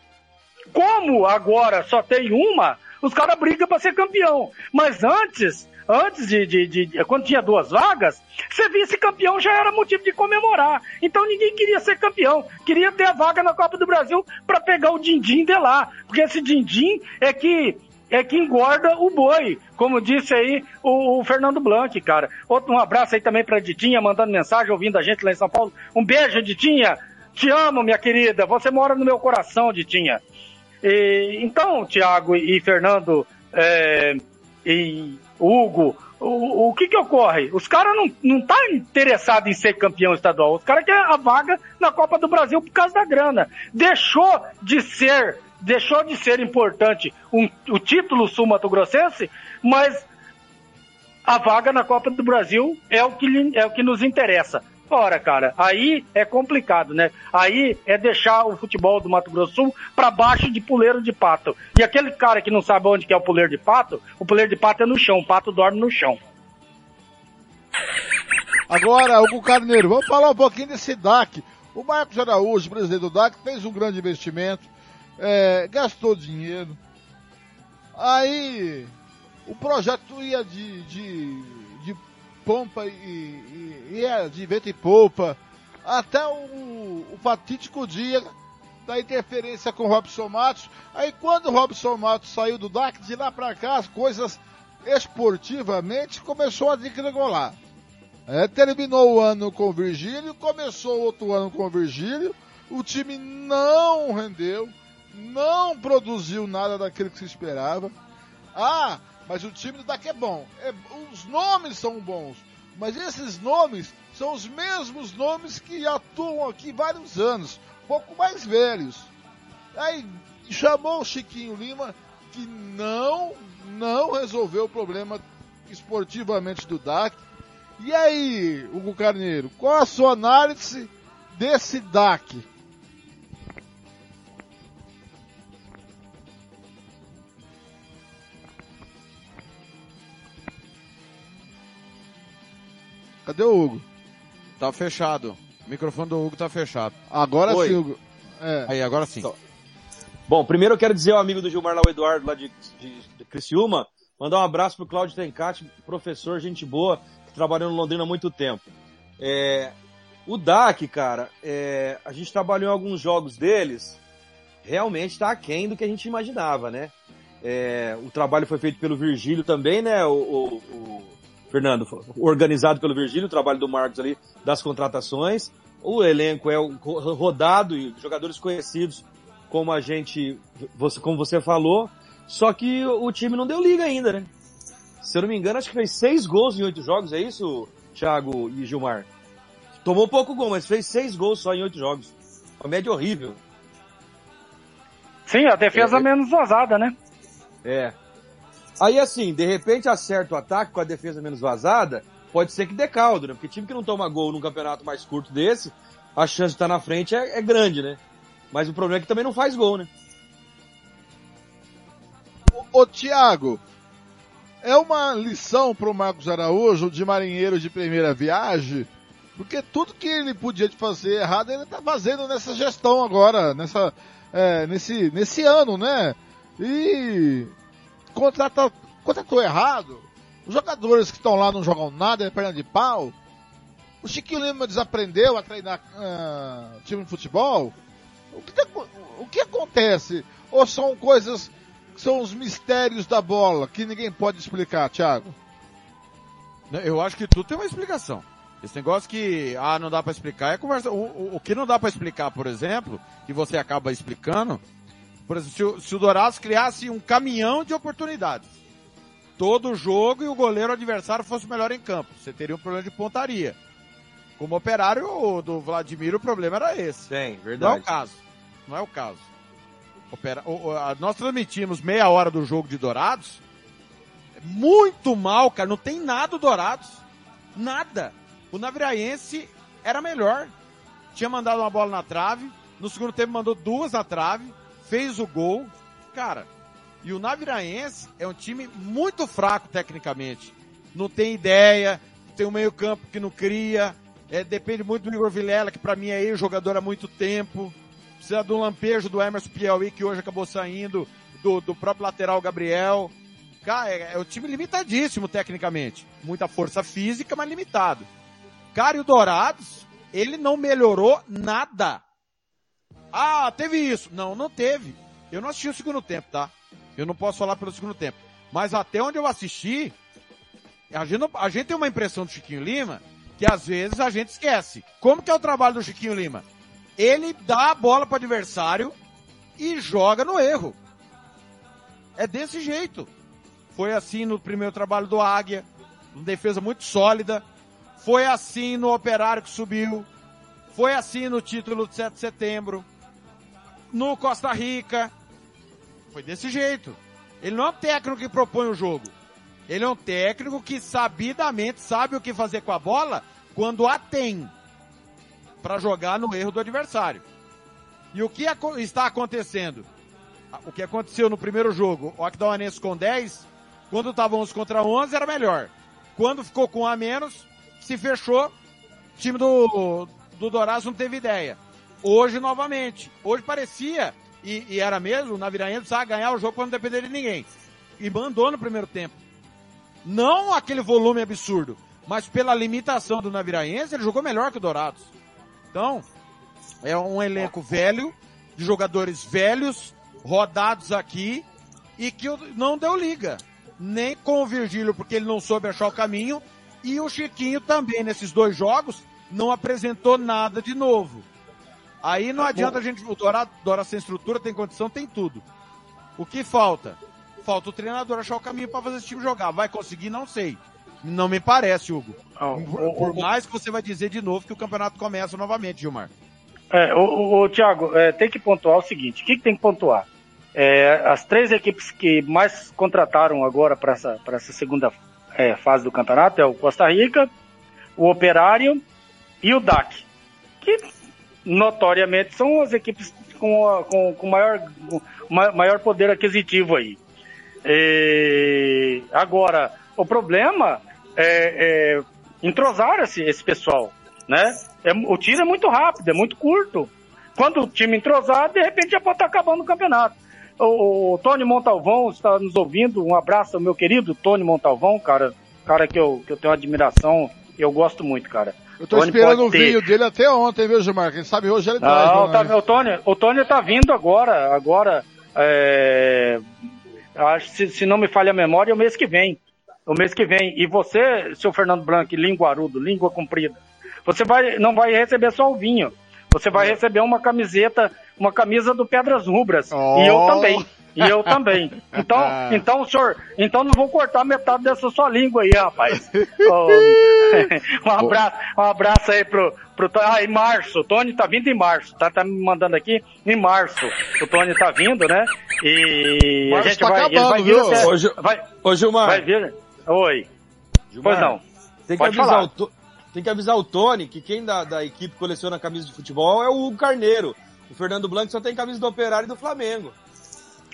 Speaker 5: Como agora só tem uma, os caras brigam para ser campeão. Mas antes, antes de, de- de- quando tinha duas vagas, ser vice-campeão já era motivo de comemorar. Então ninguém queria ser campeão, queria ter a vaga na Copa do Brasil para pegar o din-din de lá, porque esse din-din é que é que engorda o boi, como disse aí o, o Fernando Blanc, cara. Outro um abraço aí também pra Ditinha, mandando mensagem, ouvindo a gente lá em São Paulo. Um beijo, Ditinha. Te amo, minha querida. Você mora no meu coração, Ditinha. E, então, Tiago e Fernando é, e Hugo, o, o que que ocorre? Os caras não, não tá interessado em ser campeão estadual. Os caras querem a vaga na Copa do Brasil por causa da grana. Deixou de ser, deixou de ser importante um- o título sul-mato-grossense, mas a vaga na Copa do Brasil é o que, é o que nos interessa. Ora, cara, aí é complicado, né? Aí é deixar o futebol do Mato Grosso do Sul para baixo de puleiro de pato. E aquele cara que não sabe onde é o puleiro de pato, o puleiro de pato é no chão, o pato dorme no chão.
Speaker 3: Agora, Hugo Carneiro, vamos falar um pouquinho desse DAC. O Marcos Araújo, presidente do DAC, fez um grande investimento, é, gastou dinheiro. Aí, o projeto ia de, de, de pompa e, ia de vento e polpa, até o, o fatídico dia da interferência com o Robson Matos. Aí, quando o Robson Matos saiu do DAC, de lá pra cá, as coisas esportivamente começou a degringolar. É, terminou o ano com o Virgílio, começou outro ano com o Virgílio, o time não rendeu, não produziu nada daquilo que se esperava. Ah, mas o time do DAC é bom. É, os nomes são bons, mas esses nomes são os mesmos nomes que atuam aqui vários anos, pouco mais velhos. Aí chamou o Chiquinho Lima, que não, não resolveu o problema esportivamente do DAC. E aí, Hugo Carneiro, qual a sua análise desse DAC? Cadê o Hugo?
Speaker 8: Tá fechado. O microfone do Hugo tá fechado.
Speaker 3: Agora
Speaker 4: Oi.
Speaker 3: sim, Hugo. É.
Speaker 8: Aí, agora sim.
Speaker 4: Bom, primeiro eu quero dizer ao amigo do Gilmar lá, o Eduardo, lá de, de, de Criciúma, mandar um abraço pro Cláudio Tencati, professor, gente boa, que trabalhou no Londrina há muito tempo. É, o DAC, cara, é, a gente trabalhou em alguns jogos deles, realmente tá aquém do que a gente imaginava, né? É, o trabalho foi feito pelo Virgílio também, né, o, o- o Fernando, organizado pelo Virgílio, o trabalho do Marcos ali, das contratações. O elenco é rodado e jogadores conhecidos, como a gente, você, como você falou, só que o time não deu liga ainda, né? Se eu não me engano, acho que fez seis gols em oito jogos, é isso, Thiago e Gilmar? Tomou pouco gol, mas fez seis gols só em oito jogos. Uma média horrível.
Speaker 5: Sim, a defesa
Speaker 4: É, é.
Speaker 5: menos vazada, né?
Speaker 4: É. Aí assim, de repente acerta o ataque com a defesa menos vazada, pode ser que dê caldo, né? Porque time que não toma gol num campeonato mais curto desse, a chance de estar na frente é, é grande, né? Mas o problema é que também não faz gol, né?
Speaker 3: Ô, Tiago, é uma lição pro Marcos Araújo de marinheiro de primeira viagem, porque tudo que ele podia fazer errado, ele tá fazendo nessa gestão agora, nessa, é, nesse, nesse ano, né? E contrata, contratou errado. Os jogadores que estão lá não jogam nada, é perna de pau. O Chiquinho Lima desaprendeu a treinar ah, time de futebol. O que, o que acontece? Ou são coisas que são os mistérios da bola que ninguém pode explicar, Thiago?
Speaker 8: Eu acho que tudo tem uma explicação. Esse negócio que, ah, não dá pra explicar é conversa. O, o, o que não dá pra explicar, por exemplo, que você acaba explicando, por exemplo, se o, Dourados criasse um caminhão de oportunidades, todo jogo e o goleiro adversário fosse o melhor em campo, você teria um problema de pontaria. Como operário o do Vladimir, o problema era esse.
Speaker 4: Tem,
Speaker 8: Não é
Speaker 4: verdade.
Speaker 8: o caso. Não é o caso. Opera... nós transmitimos meia hora do jogo de Dourados. Muito mal, cara. Não tem nada do Dourados. Nada. O Naviraense era melhor. Tinha mandado uma bola na trave. No segundo tempo mandou duas na trave. Fez o gol. Cara, e o Naviraense é um time muito fraco tecnicamente. Não tem ideia. Tem um meio campo que não cria. É, depende muito do Igor Vilela, que pra mim é ex-jogador há muito tempo. Precisa do lampejo do Emerson Piauí, que hoje acabou saindo, do, do próprio lateral Gabriel. Cara, é, é um time limitadíssimo tecnicamente. Muita força física, mas limitado. Cara, e o Dourados, ele não melhorou nada. Ah, teve isso. Não, não teve. Eu não assisti o segundo tempo, tá? Eu não posso falar pelo segundo tempo. Mas até onde eu assisti, a gente, não- a gente tem uma impressão do Chiquinho Lima que às vezes a gente esquece. Como que é o trabalho do Chiquinho Lima? Ele dá a bola para adversário e joga no erro. É desse jeito. Foi assim no primeiro trabalho do Águia, uma defesa muito sólida. Foi assim no Operário que subiu. Foi assim no título de 7 de setembro. No Costa Rica. Foi desse jeito. Ele não é um técnico que propõe o jogo. Ele é um técnico que sabidamente sabe o que fazer com a bola quando a tem para jogar no erro do adversário. E o que está acontecendo? O que aconteceu no primeiro jogo, o Aquidauanense com 10, quando estava 11 contra 11 era melhor. Quando ficou com um a menos, se fechou, o time do, do Dourados não teve ideia. Hoje, novamente. Hoje parecia, e, e era mesmo, o Naviraense precisava ganhar o jogo para não depender de ninguém. E mandou no primeiro tempo. Não aquele volume absurdo, mas pela limitação do Naviraense, ele jogou melhor que o Dourados. Então, é um elenco velho, de jogadores velhos, rodados aqui, e que não deu liga. Nem com o Virgílio, porque ele não soube achar o caminho, e o Chiquinho também, nesses dois jogos, não apresentou nada de novo. Aí não adianta a gente, o Dourado, Dourado sem estrutura, tem condição, tem tudo. O que falta? Falta o treinador achar o caminho para fazer esse time jogar. Vai conseguir? Não sei. Não me parece, Hugo. Por, por mais que você vai dizer de novo que o campeonato começa novamente, Gilmar.
Speaker 5: É, o, o, o Thiago, é, tem que pontuar o seguinte: o que, que tem que pontuar? É, as três equipes que mais contrataram agora para essa, pra essa segunda é, fase do campeonato é o Costa Rica, o Operário e o DAC, que notoriamente são as equipes com, com, com maior, com ma- maior poder aquisitivo aí. É, agora, o problema é, é entrosar esse, esse pessoal. né? É, o tiro é muito rápido, é muito curto. Quando o time entrosar, de repente já pode estar acabando o campeonato. O, o Tony Montalvão está nos ouvindo. Um abraço ao meu querido Tony Montalvão, cara. Cara que eu, que eu tenho admiração e eu gosto muito, cara.
Speaker 3: Eu tô
Speaker 5: Tony
Speaker 3: esperando o
Speaker 5: ter-
Speaker 3: vinho dele até ontem, viu, Gilmar? Quem sabe hoje ele traz.
Speaker 5: Não, tá, o, Tony, o Tony tá vindo agora. Agora, é, acho, se, se não me falha a memória, é o mês que vem. O mês que vem. E você, seu Fernando Blanco, linguarudo, língua comprida, você vai, não vai receber só o vinho. Você vai receber uma camiseta, uma camisa do Pedras Rubras. E eu também. E eu também. Então, *laughs* então, senhor, então não vou cortar metade dessa sua língua aí, rapaz. *laughs* *laughs* Um abraço, um abraço aí pro, pro Tony. Ah, em março, o Tony tá vindo em março, tá, tá me mandando aqui em março. O Tony tá vindo, né? E a
Speaker 4: Março
Speaker 5: gente
Speaker 4: tá
Speaker 5: vai, ele vai
Speaker 4: acabando,
Speaker 5: vir
Speaker 4: viu?
Speaker 5: até-
Speaker 4: Ô, Gil-
Speaker 5: vai,
Speaker 4: Ô, Gilmar.
Speaker 5: vai vir. Oi. Pois não.
Speaker 4: Tem que,
Speaker 5: Pode
Speaker 4: avisar
Speaker 5: falar.
Speaker 4: o, To- tem que avisar o Tony que quem da, da equipe coleciona camisa de futebol é o Hugo Carneiro. O Fernando Blanco só tem camisa do Operário e do Flamengo.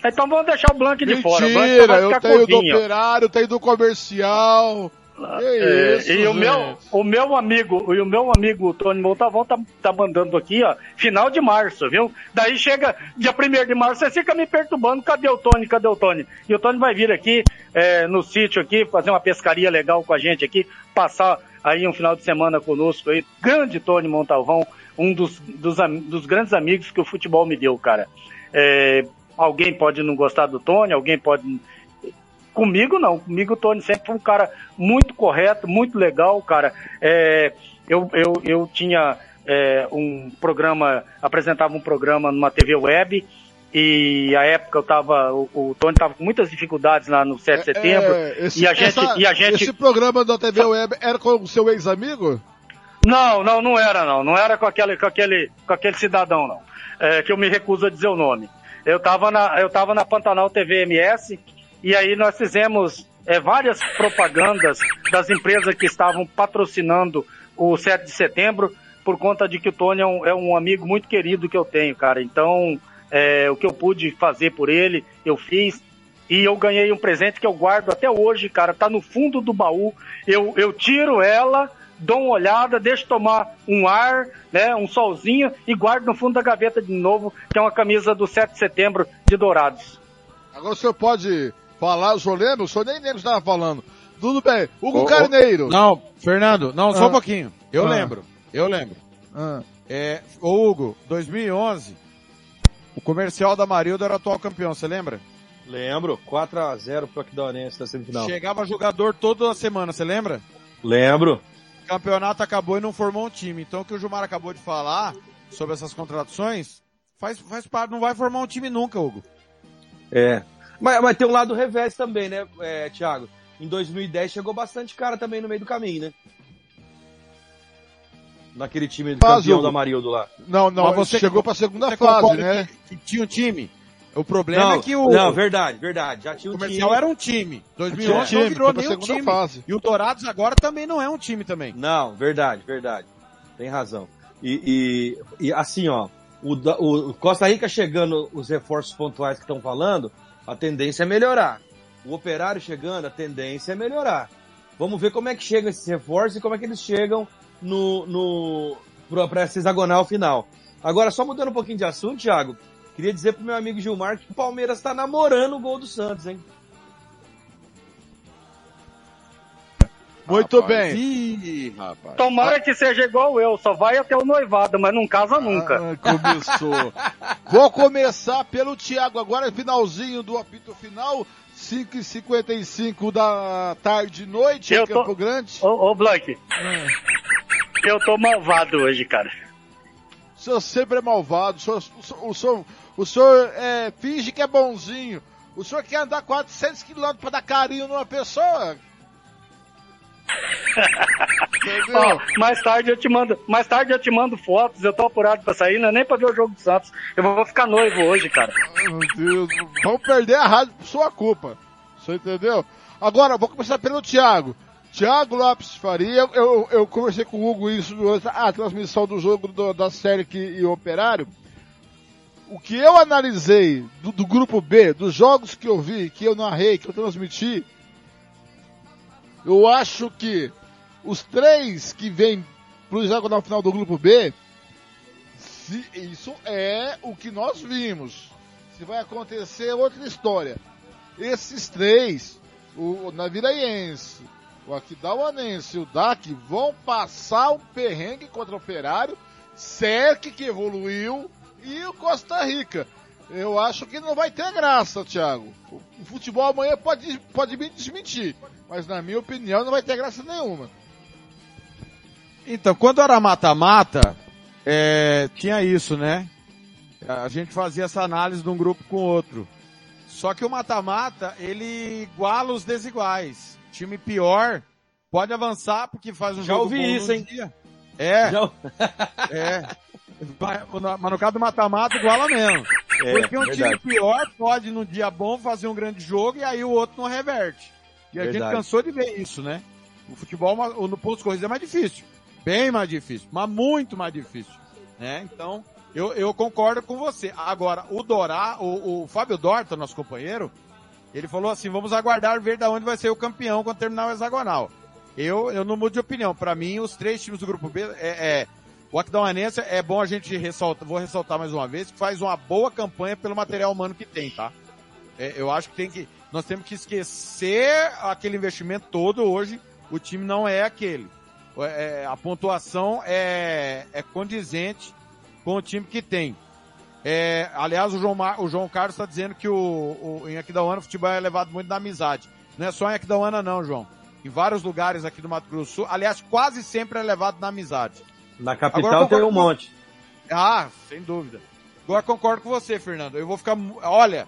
Speaker 5: Então vamos deixar o Blanco de fora.
Speaker 3: Mentira, eu tenho do operário, tenho do comercial.
Speaker 5: É,
Speaker 3: isso,
Speaker 5: e o
Speaker 3: gente.
Speaker 5: meu, o meu amigo, e o meu amigo Tony Montavão tá, tá mandando aqui, ó, final de março, viu? Daí chega dia 1 de março, você fica me perturbando, cadê o Tony, cadê o Tony? E o Tony vai vir aqui, é, no sítio aqui, fazer uma pescaria legal com a gente aqui, passar aí um final de semana conosco aí. Grande Tony Montalvão, um dos, dos, dos grandes amigos que o futebol me deu, cara. É, alguém pode não gostar do Tony, alguém pode Comigo não, comigo o Tony sempre foi um cara muito correto, muito legal, cara. É, eu, eu, eu tinha é, um programa, apresentava um programa numa TV web e a época eu tava, o, o Tony tava com muitas dificuldades lá no 7 de setembro
Speaker 3: É, esse,
Speaker 5: e a gente,
Speaker 3: essa-
Speaker 5: e a gente
Speaker 3: Esse programa da TV Web era com o seu ex-amigo?
Speaker 5: Não, não, não era não. Não era com aquele, com aquele, com aquele cidadão, não. É, que eu me recuso a dizer o nome. Eu tava na, eu tava na Pantanal TV MS e aí nós fizemos é, várias propagandas das empresas que estavam patrocinando o 7 de setembro por conta de que o Tony é um, é um amigo muito querido que eu tenho, cara. Então, é, o que eu pude fazer por ele, eu fiz. E eu ganhei um presente que eu guardo até hoje, cara. Tá no fundo do baú. Eu, eu tiro ela, dou uma olhada, deixo tomar um ar, né, um solzinho e guardo no fundo da gaveta de novo, que é uma camisa do 7 de setembro de Dourados.
Speaker 3: Agora o senhor pode falar, o senhor lembra? O senhor nem lembra o que estava falando. Tudo bem. Hugo
Speaker 8: ô,
Speaker 3: Carneiro.
Speaker 8: Não, Fernando, não, só
Speaker 3: Ah.
Speaker 8: um pouquinho. Eu
Speaker 3: Ah.
Speaker 8: lembro, eu lembro.
Speaker 3: Ah.
Speaker 8: É, ô Hugo, 2011, o comercial da Marilda era o atual campeão, você lembra?
Speaker 4: Lembro, 4x0 pro Aquidauanense na semifinal.
Speaker 8: Chegava jogador toda semana, você lembra?
Speaker 4: Lembro.
Speaker 8: O campeonato acabou e não formou um time. Então o que o Gilmar acabou de falar sobre essas contratações, faz, faz parte, não vai formar um time nunca, Hugo.
Speaker 4: É. Mas, mas tem um lado revés também, né, é, Thiago? Em 2010 chegou bastante cara também no meio do caminho, né? Naquele time do
Speaker 3: Faz,
Speaker 4: campeão
Speaker 3: Hugo.
Speaker 4: da Marildo lá.
Speaker 3: Não, não,
Speaker 8: Mas você-
Speaker 3: chegou para a segunda
Speaker 8: você
Speaker 3: fase, né?
Speaker 8: Que, que tinha um time. O problema
Speaker 4: não,
Speaker 8: é que o,
Speaker 4: Não, verdade, verdade. Já tinha
Speaker 8: o
Speaker 4: um
Speaker 8: comercial
Speaker 4: time.
Speaker 8: era um time. 2011
Speaker 3: Tinha um time,
Speaker 8: não virou nenhum
Speaker 3: segunda
Speaker 8: time.
Speaker 3: fase.
Speaker 8: E o Dourados agora também não é um time também.
Speaker 4: Não, verdade, verdade. Tem razão. E, e, e assim, ó, o, o Costa Rica chegando, os reforços pontuais que estão falando, a tendência é melhorar. O operário chegando, a tendência é melhorar. Vamos ver como é que chegam esses reforços e como é que eles chegam no, no, para essa hexagonal final. Agora, só mudando um pouquinho de assunto, Thiago, queria dizer pro meu amigo Gilmar que o Palmeiras está namorando o gol do Santos, hein?
Speaker 3: Muito bem.
Speaker 8: Ih, rapaz.
Speaker 5: Tomara que seja igual eu, só vai até o noivado, mas não casa nunca.
Speaker 3: Ah, começou. *laughs* Vou começar pelo Thiago agora, finalzinho do apito final, 5h55 da tarde e noite
Speaker 5: Eu
Speaker 3: em
Speaker 5: tô-
Speaker 3: Campo Grande.
Speaker 5: Ô, ô Blank, eu tô malvado hoje, cara.
Speaker 3: O senhor sempre é malvado, o senhor, o senhor, o senhor, é, finge que é bonzinho. O senhor quer andar 400 quilômetros para dar carinho numa pessoa? *laughs*
Speaker 5: Ó, mais tarde eu te mando, mais tarde eu te mando fotos, eu tô apurado pra sair, não é nem pra ver o jogo do Santos. Eu vou ficar noivo hoje, cara.
Speaker 3: Meu Deus, vamos perder a rádio por sua culpa. Você entendeu? Agora, vou começar pelo Thiago. Thiago Lopes Faria, eu, eu, eu conversei com o Hugo isso durante a transmissão do jogo do- da série que, e Operário. O que eu analisei do, do grupo B, dos jogos que eu vi, que eu narrei, que eu transmiti, eu acho que os três que vêm Plus joga na final do grupo B, se isso é o que nós vimos. Se vai acontecer é outra história. Esses três, o Naviraiense, o Aquidauanense e o DAC vão passar um perrengue contra o Operário, Cerque que evoluiu e o Costa Rica. Eu acho que não vai ter graça, Thiago. O futebol amanhã pode, pode me desmentir, mas na minha opinião não vai ter graça nenhuma.
Speaker 8: Então, quando era mata-mata, é, tinha isso, né? A gente fazia essa análise de um grupo com o outro. Só que o mata-mata, ele iguala os desiguais. Time pior pode avançar porque faz um
Speaker 4: Já
Speaker 8: jogo
Speaker 4: ouvi
Speaker 8: bom
Speaker 4: isso, hein?
Speaker 8: dia. É.
Speaker 4: Já-
Speaker 8: É. *laughs* Vai- Mas no caso do mata-mata, iguala mesmo.
Speaker 4: É,
Speaker 8: Porque um time
Speaker 4: verdade.
Speaker 8: pior pode, num dia bom, fazer um grande jogo e aí o outro não reverte. E a gente
Speaker 4: Verdade.
Speaker 8: cansou de ver isso, né? O futebol no ponto corrido é mais difícil. Bem mais difícil, mas muito mais difícil. Né? Então, eu, eu concordo com você. Agora, o Dorá, o, o Fábio Dorta, nosso companheiro, ele falou assim: vamos aguardar ver da onde vai ser o campeão quando terminar o hexagonal. Eu, eu não mudo de opinião. Para mim, os três times do grupo B é, é o Aquidauanense é bom a gente ressaltar, vou ressaltar mais uma vez, que faz uma boa campanha pelo material humano que tem, tá? É, eu acho que tem que, nós temos que esquecer aquele investimento todo hoje, o time não é aquele. É, a pontuação é, é condizente com o time que tem. É, aliás, o João, Mar- o João Carlos está dizendo que o, o, em Aquidauana o futebol é levado muito na amizade. Não é só em Aquidauana não, João. Em vários lugares aqui do Mato Grosso do Sul, aliás, quase sempre é levado na amizade.
Speaker 4: Na capital tem um
Speaker 8: com-
Speaker 4: monte.
Speaker 8: Ah, sem dúvida. Agora concordo com você, Fernando. Eu vou ficar, olha,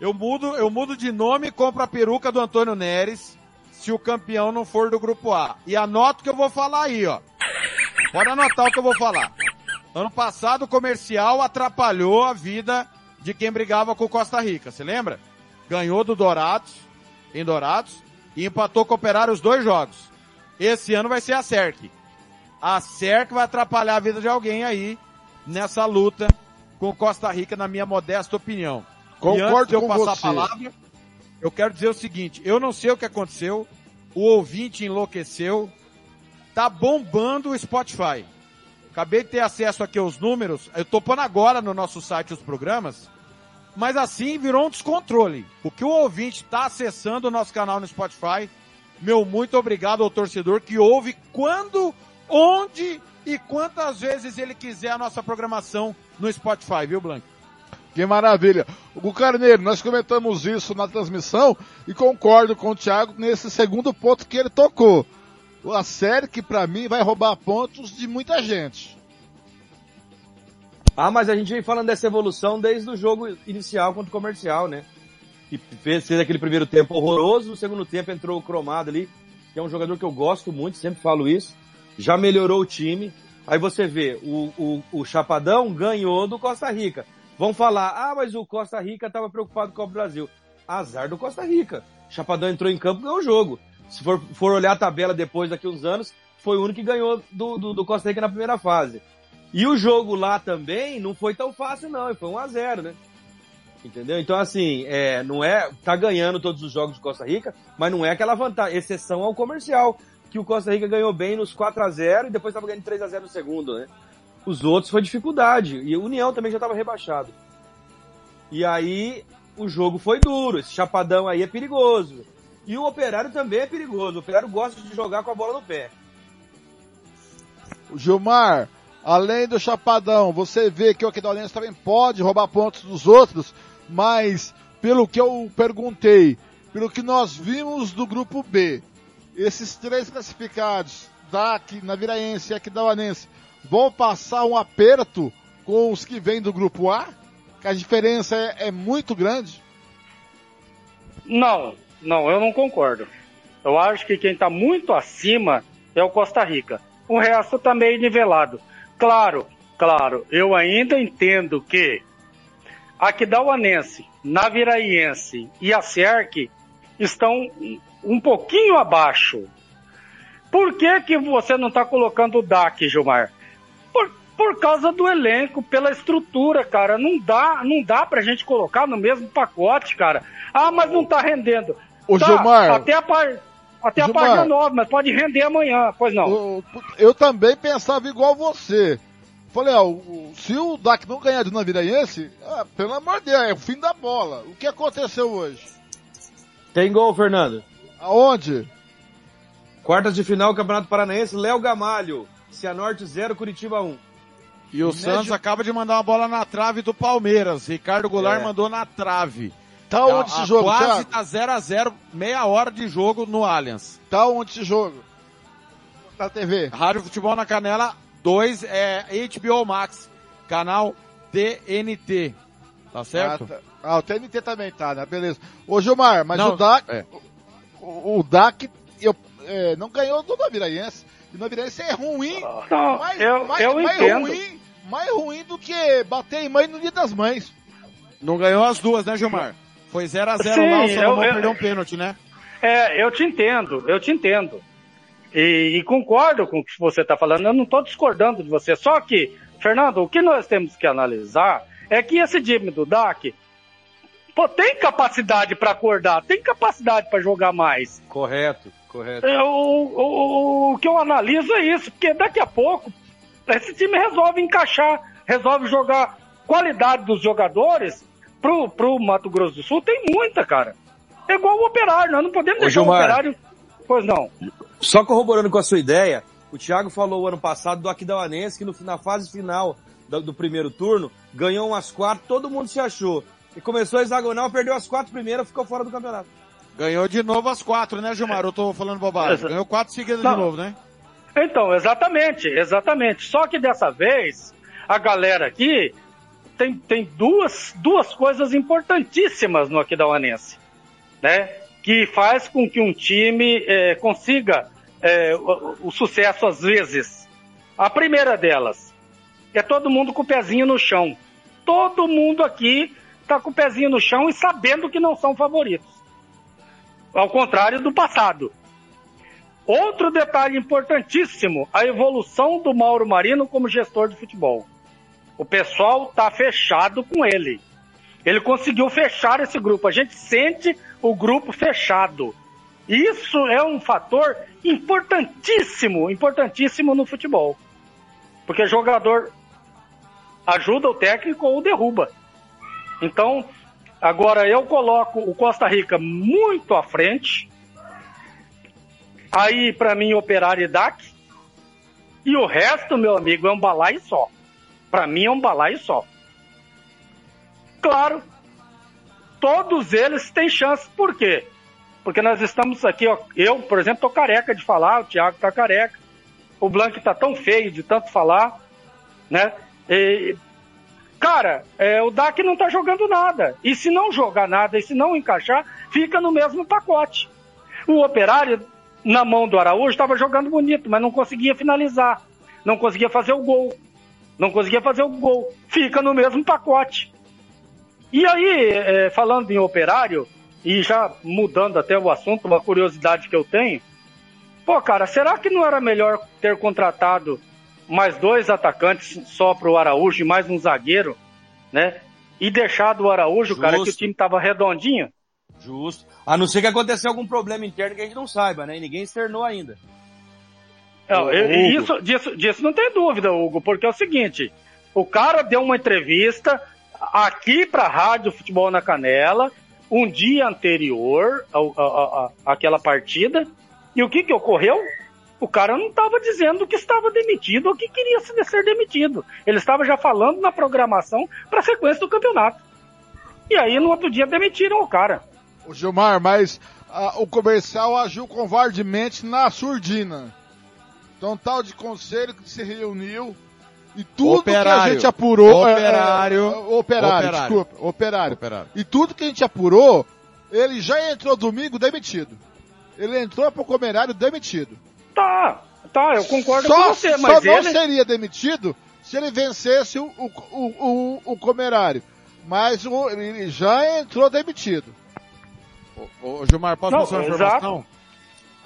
Speaker 8: eu mudo, eu mudo de nome e compro a peruca do Antônio Neres se o campeão não for do grupo A. E anota o que eu vou falar aí, ó. Pode anotar o que eu vou falar. Ano passado o comercial atrapalhou a vida de quem brigava com o Costa Rica, você lembra? Ganhou do Dourados, em Dourados, e empatou com o Operário os dois jogos. Esse ano vai ser a CERC. A CERC vai atrapalhar a vida de alguém aí nessa luta com Costa Rica, na minha modesta opinião.
Speaker 3: Concordo
Speaker 8: e antes de eu
Speaker 3: com
Speaker 8: passar
Speaker 3: você.
Speaker 8: a palavra, eu quero dizer o seguinte, eu não sei o que aconteceu, o ouvinte enlouqueceu, tá bombando o Spotify. Acabei de ter acesso aqui aos números, eu tô pondo agora no nosso site os programas, mas assim virou um descontrole. O que o ouvinte está acessando o nosso canal no Spotify, meu muito obrigado ao torcedor que ouve quando, onde e quantas vezes ele quiser a nossa programação no Spotify, viu, Blanco?
Speaker 3: Que maravilha. O Carneiro, nós comentamos isso na transmissão e concordo com o Thiago nesse segundo ponto que ele tocou. A série que pra mim vai roubar pontos de muita gente.
Speaker 4: Ah, mas a gente vem falando dessa evolução desde o jogo inicial contra o comercial, né? E fez, fez aquele primeiro tempo horroroso, no segundo tempo entrou o Cromado ali, que é um jogador que eu gosto muito, sempre falo isso. Já melhorou o time. Aí você vê, o, o, o Chapadão ganhou do Costa Rica. Vão falar, ah, mas o Costa Rica estava preocupado com o Brasil. Azar do Costa Rica. Chapadão entrou em campo e ganhou o jogo. Se for, for olhar a tabela depois, daqui uns anos, foi o único que ganhou do, do, do Costa Rica na primeira fase. E o jogo lá também não foi tão fácil, não. Foi 1 a 0 né? Entendeu? Então, assim, é, não é. Tá ganhando todos os jogos de Costa Rica, mas não é aquela vantagem. Exceção ao comercial, que o Costa Rica ganhou bem nos 4 a 0 e depois tava ganhando 3 a 0 no segundo, né? Os outros foi dificuldade. E o União também já estava rebaixado. E aí o jogo foi duro. Esse chapadão aí é perigoso. E o Operário também é perigoso. O Operário gosta de jogar com a bola no pé.
Speaker 3: Gilmar, além do Chapadão, você vê que o Aquidauanense também pode roubar pontos dos outros, mas pelo que eu perguntei, pelo que nós vimos do grupo B, esses três classificados, DAC, Naviraense e Aquidauanense, vão passar um aperto com os que vêm do grupo A? Que a diferença é, é muito grande?
Speaker 5: Não, não, eu não concordo. Eu acho que quem está muito acima é o Costa Rica. O resto está meio nivelado. Claro, claro, eu ainda entendo que Aquidauanense, Naviraiense e a Cerc estão um pouquinho abaixo. Por que, que você não está colocando o DAC, Gilmar? Por, por causa do elenco, pela estrutura, cara. Não dá, não dá pra gente colocar no mesmo pacote, cara. Ah, mas não tá rendendo.
Speaker 3: Ô,
Speaker 5: Tá,
Speaker 3: Gilmar.
Speaker 5: Até a par... Até a
Speaker 3: Gilmar.
Speaker 5: página 9, mas pode render amanhã, pois não.
Speaker 3: Eu, eu também pensava igual você. Falei, ó, o- se o DAC não ganhar de Naviraense, ah, pelo amor de Deus, é o fim da bola. O que aconteceu hoje?
Speaker 4: Tem gol, Fernando.
Speaker 3: Aonde?
Speaker 4: Quartas de final, Campeonato Paranaense, Léo Gamalho. Cianorte 0, Curitiba 1.
Speaker 8: E o Santos acaba de mandar uma bola na trave do Palmeiras. Ricardo Goulart
Speaker 4: É.
Speaker 8: mandou na trave.
Speaker 3: Tá onde esse jogo,
Speaker 8: Quase
Speaker 3: Thiago?
Speaker 8: tá 0 a 0 meia hora de jogo no Allianz.
Speaker 3: Tá onde esse jogo? Na TV.
Speaker 8: Rádio Futebol na Canela 2 é HBO Max, canal TNT. Tá certo?
Speaker 3: Ah, tá. Ah, o TNT também tá, né? Beleza. Ô Gilmar, mas
Speaker 8: Não,
Speaker 3: o DAC,
Speaker 8: é.
Speaker 3: O, o DAC eu, é, não ganhou do Naviraense. E o Naviraense é ruim,
Speaker 5: Não,
Speaker 3: mais,
Speaker 5: eu-
Speaker 3: mais,
Speaker 5: eu
Speaker 3: mais
Speaker 5: entendo.
Speaker 3: ruim, mais ruim do que bater em mãe no dia das mães.
Speaker 8: Não ganhou as duas, né, Gilmar? Foi 0 a 0
Speaker 5: Sim,
Speaker 8: lá, o Salomão
Speaker 5: eu- eu-
Speaker 8: perdeu um pênalti, né?
Speaker 5: É, eu te entendo, eu te entendo. E, e concordo com o que você está falando, eu não estou discordando de você. Só que, Fernando, o que nós temos que analisar é que esse time do DAC pô, tem capacidade para acordar, tem capacidade para jogar mais.
Speaker 4: Correto, correto.
Speaker 5: É, o, o- o- o que eu analiso é isso, porque daqui a pouco esse time resolve encaixar, resolve jogar qualidade dos jogadores pro, pro Mato Grosso do Sul. Tem muita, cara. É igual o operário, nós não podemos
Speaker 4: Ô,
Speaker 5: deixar o
Speaker 4: Gilmar.
Speaker 5: operário. Pois não.
Speaker 4: Só corroborando com a sua ideia, o Thiago falou ano passado do Aquidauanense que no, na fase final do, do primeiro turno ganhou umas quatro, todo mundo se achou. E começou a hexagonal, perdeu as quatro primeiras, ficou fora do campeonato.
Speaker 8: Ganhou de novo as quatro, né, Gilmar? Eu tô falando bobagem. Ganhou quatro seguidas
Speaker 5: Não.
Speaker 8: de novo, né?
Speaker 5: Então, exatamente, exatamente. Só que dessa vez, a galera aqui tem, tem duas, duas coisas importantíssimas no Aquidauanense, né? Que faz com que um time eh, consiga eh, o, o sucesso às vezes. A primeira delas é todo mundo com o pezinho no chão. Todo mundo aqui tá com o pezinho no chão e sabendo que não são favoritos. Ao contrário do passado. Outro detalhe importantíssimo, a evolução do Mauro Marino como gestor de futebol. O pessoal tá fechado com ele. Ele conseguiu fechar esse grupo. A gente sente o grupo fechado. Isso é um fator importantíssimo, importantíssimo no futebol. Porque jogador ajuda o técnico ou derruba. Então, agora eu coloco o Costa Rica muito à frente. Aí, pra mim, Operário e DAC. E o resto, meu amigo, é um balaio só. Pra mim é um balaio só. Claro, todos eles têm chance. Por quê? Porque nós estamos aqui, ó, eu, por exemplo, tô careca de falar, o Thiago tá careca, o Blank tá tão feio de tanto falar, né? E, cara, é, o DAC não tá jogando nada. E se não jogar nada e se não encaixar, fica no mesmo pacote. O Operário, na mão do Araújo, estava jogando bonito, mas não conseguia finalizar. Não conseguia fazer o gol. Não conseguia fazer o gol. Fica no mesmo pacote. E aí, é, falando em Operário, e já mudando até o assunto, uma curiosidade que eu tenho. Pô, cara, será que não era melhor ter contratado mais dois atacantes só pro Araújo e mais um zagueiro, né? E deixado o Araújo, cara, que o
Speaker 4: Justo.
Speaker 5: time tava redondinho?
Speaker 4: Justo. A não ser que aconteceu algum problema interno que a gente não saiba, né? E ninguém externou ainda.
Speaker 5: Não, eu- isso, disso, disso não tem dúvida, Hugo, porque é o seguinte, o cara deu uma entrevista aqui pra Rádio Futebol na Canela, um dia anterior a, a- a- àquela partida, e o que que ocorreu? O cara não estava dizendo que estava demitido ou que queria se- ser demitido. Ele estava já falando na programação para a sequência do campeonato. E aí, no outro dia, demitiram o cara.
Speaker 3: O Gilmar, mas ah, o comercial agiu covardemente na surdina. Então, tal de conselho que se reuniu e tudo que a
Speaker 8: Operário.
Speaker 3: gente apurou. é, é,
Speaker 8: Operário.
Speaker 3: é, operário,
Speaker 8: Operário.
Speaker 3: desculpa. Operário. E tudo que a gente apurou, ele já entrou domingo demitido. Ele entrou pro comerário demitido.
Speaker 5: Tá, tá, eu concordo
Speaker 3: só,
Speaker 5: com você,
Speaker 3: só
Speaker 5: mas
Speaker 3: não
Speaker 5: ele...
Speaker 3: seria demitido se ele vencesse o, o, o, o, o comerário. Mas o- ele já entrou demitido.
Speaker 8: Ô, Gilmar, posso
Speaker 5: Não,
Speaker 8: passar uma
Speaker 5: exato.
Speaker 8: informação?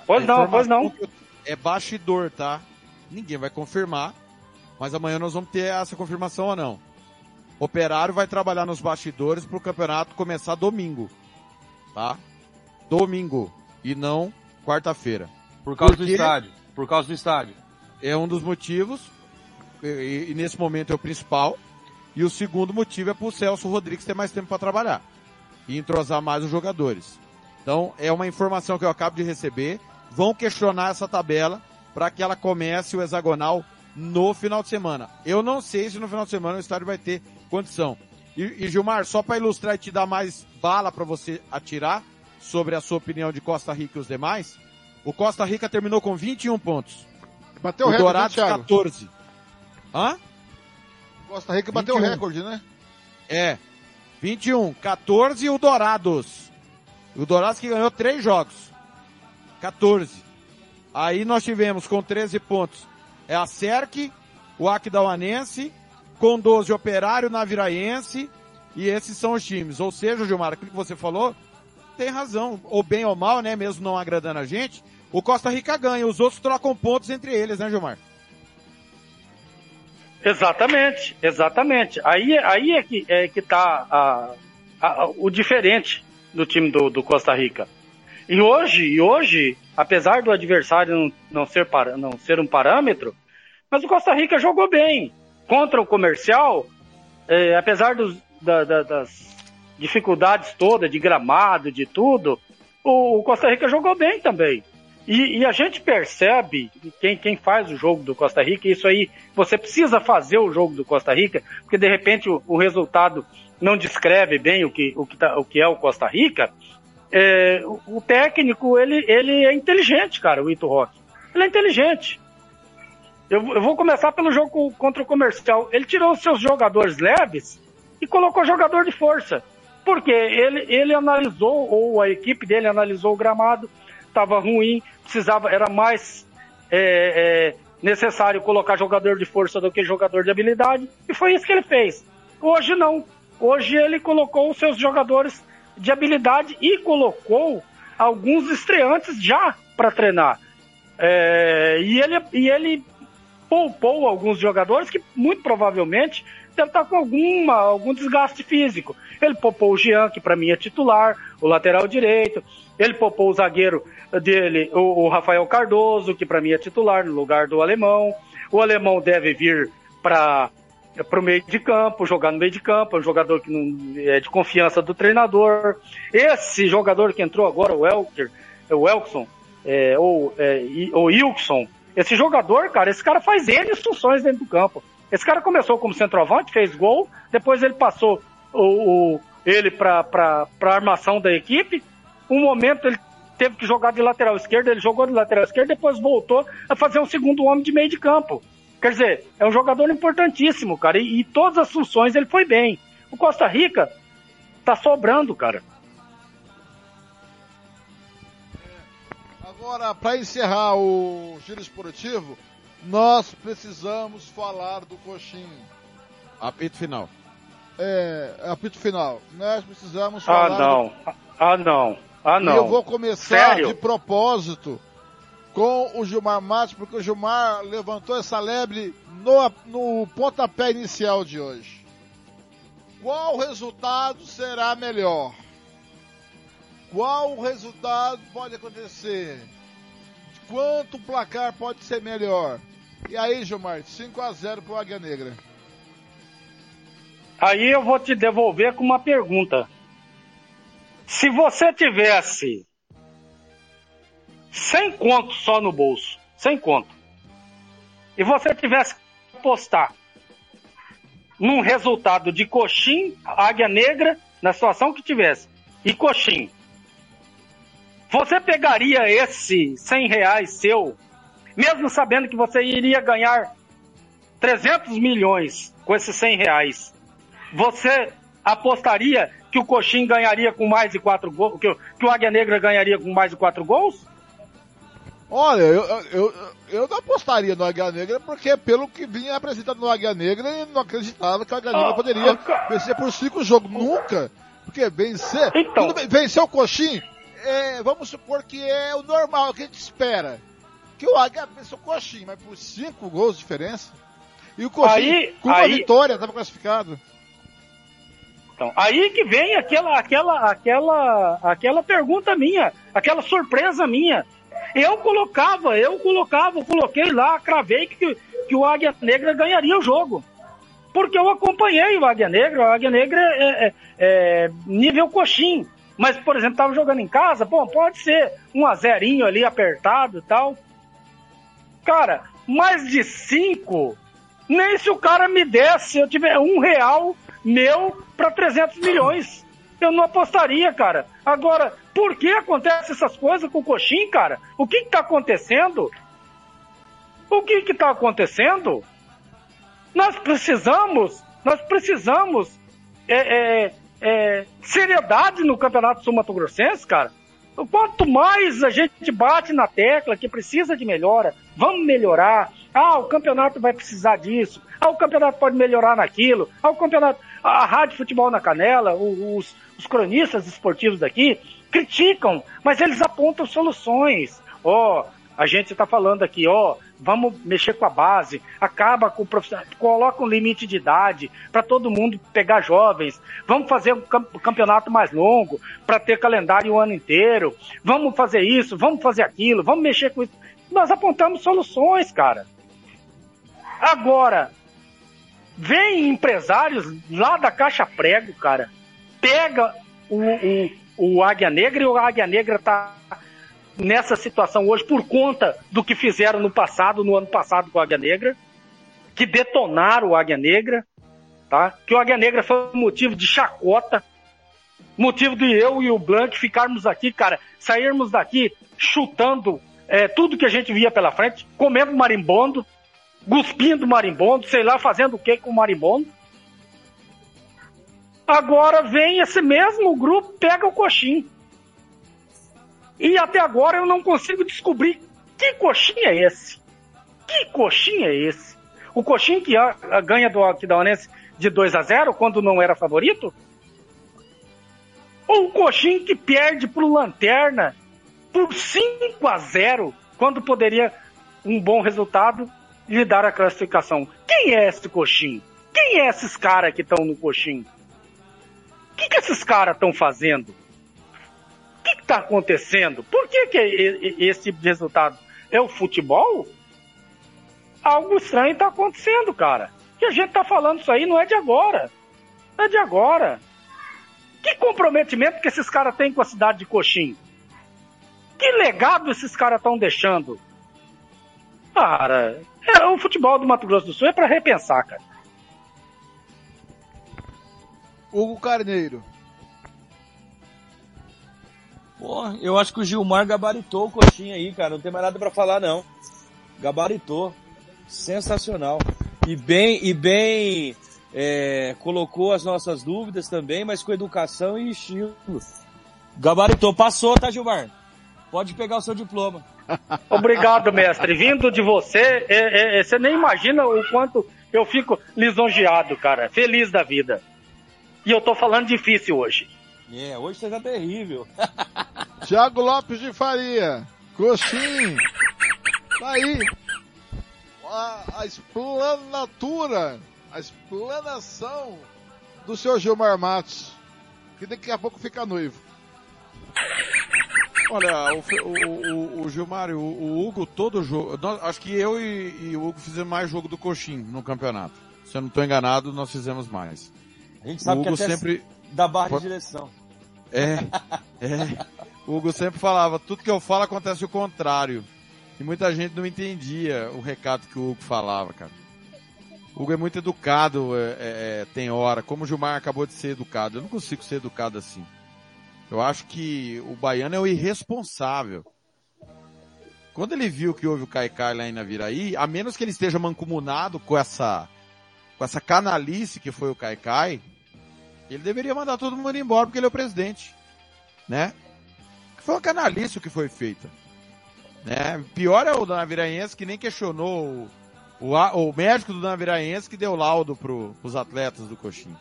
Speaker 5: Pois não, pois não.
Speaker 8: É bastidor, tá? Ninguém vai confirmar, mas amanhã nós vamos ter essa confirmação ou não. Operário vai trabalhar nos bastidores pro campeonato começar domingo, tá? Domingo. E não quarta-feira.
Speaker 4: Por causa do
Speaker 8: Porque
Speaker 4: estádio. Por causa do estádio.
Speaker 8: É um dos motivos, e, e nesse momento é o principal. E o segundo motivo é para o Celso Rodrigues ter mais tempo para trabalhar e entrosar mais os jogadores. Então é uma informação que eu acabo de receber. Vão questionar essa tabela para que ela comece o hexagonal no final de semana. Eu não sei se no final de semana o estádio vai ter condição. E, e Gilmar, só para ilustrar e te dar mais bala para você atirar sobre a sua opinião de Costa Rica e os demais, o Costa Rica terminou com 21 pontos.
Speaker 3: Bateu o
Speaker 8: o
Speaker 3: recorde,
Speaker 8: Dourados
Speaker 3: Thiago?
Speaker 8: 14. Hã?
Speaker 3: Costa Rica bateu o
Speaker 8: 21.
Speaker 3: recorde, né?
Speaker 8: É. 21, 14 e o Dourados. O Dourados que ganhou três jogos. 14. Aí nós tivemos com 13 pontos. É a Cerc, o Aquidauanense, com 12 Operário, Naviraense, e esses são os times. Ou seja, Gilmar, aquilo que você falou, tem razão. Ou bem ou mal, né? Mesmo não agradando a gente, o Costa Rica ganha. Os outros trocam pontos entre eles, né, Gilmar?
Speaker 5: Exatamente, exatamente. Aí, aí é que é que tá a, a- o diferente do time do, do Costa Rica. E hoje, e hoje, apesar do adversário não, não ser para, não ser um parâmetro, mas o Costa Rica jogou bem contra o comercial, é, apesar dos, da- da- das dificuldades todas de gramado, de tudo, o, o Costa Rica jogou bem também. E, e a gente percebe, quem, quem faz o jogo do Costa Rica, isso aí, você precisa fazer o jogo do Costa Rica, porque de repente o, o resultado não descreve bem o que, o que, tá- o que é o Costa Rica. É, o, o técnico, ele, ele é inteligente, cara, o Ito Rock. Ele é inteligente. Eu, eu vou começar pelo jogo co- contra o comercial. Ele tirou os seus jogadores leves e colocou jogador de força. Porque ele, ele analisou, ou a equipe dele analisou o gramado, estava ruim, precisava, era mais é, é, necessário colocar jogador de força do que jogador de habilidade, e foi isso que ele fez. Hoje não. Hoje ele colocou os seus jogadores de habilidade e colocou alguns estreantes já para treinar. É, e, ele, e ele poupou alguns jogadores que muito provavelmente deve estar com alguma, algum desgaste físico. Ele poupou o Jean, que para mim é titular, o lateral direito. Ele poupou o zagueiro dele, o, o Rafael Cardoso, que para mim é titular, no lugar do alemão. O alemão deve vir para para o meio de campo, jogar no meio de campo, é um jogador que não é de confiança do treinador. Esse jogador que entrou agora, o Elker, o Elkson, é, ou é, o Ilkson, esse jogador, cara, esse cara faz N funções dentro do campo. Esse cara começou como centroavante, fez gol, depois ele passou o, o- ele para a armação da equipe. Um momento ele teve que jogar de lateral esquerdo, ele jogou de lateral esquerdo, depois voltou a fazer um segundo homem de meio de campo. Quer dizer, é um jogador importantíssimo, cara, e, e todas as funções ele foi bem. O Costa Rica tá sobrando, cara.
Speaker 3: Agora, para encerrar o giro esportivo, nós precisamos falar do coxinho.
Speaker 8: Apito final.
Speaker 3: É, apito final. Nós precisamos
Speaker 5: Ah,
Speaker 3: falar.
Speaker 5: não. Ah, não. Ah,
Speaker 3: E
Speaker 5: não.
Speaker 3: eu vou começar
Speaker 5: Sério?
Speaker 3: de propósito com o Gilmar Matos, porque o Gilmar levantou essa lebre no, no pontapé inicial de hoje. Qual resultado será melhor? Qual resultado pode acontecer? Quanto o placar pode ser melhor? E aí, Gilmar, 5 a 0 pro Águia Negra.
Speaker 5: Aí eu vou te devolver com uma pergunta. Se você tivesse 100 conto só no bolso, 100 conto, e você tivesse que apostar num resultado de coxim, águia negra, na situação que tivesse, e coxim, você pegaria esse 100 reais seu, mesmo sabendo que você iria ganhar 300 milhões com esses 100 reais, você apostaria que o Coxim ganharia com mais de quatro gols, que, o- que o Águia Negra ganharia com mais de quatro gols?
Speaker 3: Olha, eu, eu, eu, não apostaria no Águia Negra, porque pelo que vinha apresentado no Águia Negra, eu não acreditava que o Águia Negra
Speaker 5: Ah,
Speaker 3: poderia
Speaker 5: ah,
Speaker 3: vencer por cinco jogos. Nunca! Porque vencer.
Speaker 5: Então.
Speaker 3: Bem, vencer o Coxim, é, vamos supor que é o normal, o que a gente espera. Que o Águia venceu o Coxim, mas por cinco gols de diferença. E o Coxim,
Speaker 5: Aí-
Speaker 3: com uma
Speaker 5: aí-
Speaker 3: vitória, estava classificado.
Speaker 5: Então, aí que vem aquela, aquela, aquela, aquela pergunta minha, aquela surpresa minha. Eu colocava, eu colocava, eu coloquei lá, cravei que, que o Águia Negra ganharia o jogo. Porque eu acompanhei o Águia Negra, o Águia Negra é, é, é nível coxim. Mas, por exemplo, tava jogando em casa, bom, pode ser um a zerinho ali apertado e tal. Cara, mais de cinco, nem se o cara me desse, eu tiver um real meu para 300 milhões. Eu não apostaria, cara. Agora, por que acontece essas coisas com o Coxim, cara? O que está acontecendo? O que está acontecendo? Nós precisamos, nós precisamos é, é, é, seriedade no Campeonato Sul-Mato-Grossense, cara. Quanto mais a gente bate na tecla que precisa de melhora, vamos melhorar. Ah, o campeonato vai precisar disso. Ah, o campeonato pode melhorar naquilo. Ah, o campeonato. A Rádio Futebol na Canela, os, os cronistas esportivos daqui criticam, mas eles apontam soluções. Ó, oh, a gente está falando aqui, ó, oh, vamos mexer com a base, acaba com o profissional, coloca um limite de idade para todo mundo pegar jovens, vamos fazer um campeonato mais longo para ter calendário o ano inteiro, vamos fazer isso, vamos fazer aquilo, vamos mexer com isso. Nós apontamos soluções, cara. Agora, vem empresários lá da Caixa Prego, cara, pega o, o, o Águia Negra e o Águia Negra tá nessa situação hoje por conta do que fizeram no passado, no ano passado com a Águia Negra, que detonaram o Águia Negra, tá? Que o Águia Negra foi motivo de chacota, motivo de eu e o Blanc ficarmos aqui, cara, sairmos daqui chutando é, tudo que a gente via pela frente, comendo marimbondo, cuspindo marimbondo, sei lá, fazendo o que com marimbondo. Agora vem esse mesmo grupo, pega o coxinho. E até agora eu não consigo descobrir que coxinha é esse. Que coxinha é esse? O coxinho que ganha do Aquidauanense de 2 a 0 quando não era favorito? Ou o coxinho que perde pro Lanterna por 5 a 0 quando poderia um bom resultado lhe dar a classificação? Quem é esse coxinho? Quem é esses caras que estão no coxinho? O que, que esses caras estão fazendo? Que está acontecendo? Por que, que esse tipo de resultado? É o futebol? Algo estranho está acontecendo, cara. E a gente está falando isso aí não é de agora. Não é de agora. Que comprometimento que esses caras têm com a cidade de Coxim? Que legado esses caras estão deixando? Cara, é, o futebol do Mato Grosso do Sul é para repensar, cara.
Speaker 3: Hugo Carneiro.
Speaker 4: Pô, eu acho que o Gilmar gabaritou o coxinha aí, cara. Não tem mais nada para falar, não. Gabaritou. Sensacional. E bem, e bem, é, colocou as nossas dúvidas também, mas com educação e estilo. Gabaritou. Passou, tá, Gilmar? Pode pegar o seu diploma. *laughs*
Speaker 5: Obrigado, mestre. Vindo de você, é, é, é, você nem imagina o quanto eu fico lisonjeado, cara. Feliz da vida. E eu tô falando difícil hoje.
Speaker 4: É, hoje você tá terrível. *laughs*
Speaker 3: Tiago Lopes de Faria. Coxim. Tá aí. A, a explanatura, a explanação do seu Gilmar Matos. Que daqui a pouco fica noivo.
Speaker 8: Olha, o, o, o, o Gilmar, o, o, Hugo, todo jogo. Nós, acho que eu e, e, o Hugo fizemos mais jogo do Coxim no campeonato. Se eu não estou enganado, nós fizemos mais.
Speaker 4: A gente sabe o Hugo que até sempre da barra de direção.
Speaker 8: É, *laughs* é. O Hugo sempre falava, tudo que eu falo acontece o contrário. E muita gente não entendia o recado que o Hugo falava, cara. O Hugo é muito educado, é, é, é, tem hora, como o Gilmar acabou de ser educado. Eu não consigo ser educado assim. Eu acho que o baiano é o irresponsável. Quando ele viu que houve o Caicai lá em Naviraí, a menos que ele esteja mancomunado com essa, com essa canalice que foi o Caicai, ele deveria mandar todo mundo embora porque ele é o presidente, né? Foi uma canalice o que foi feita. Né? Pior é o do Naviraense que nem questionou o, o, o médico do Naviraense que deu laudo pro, pros atletas do Coxim.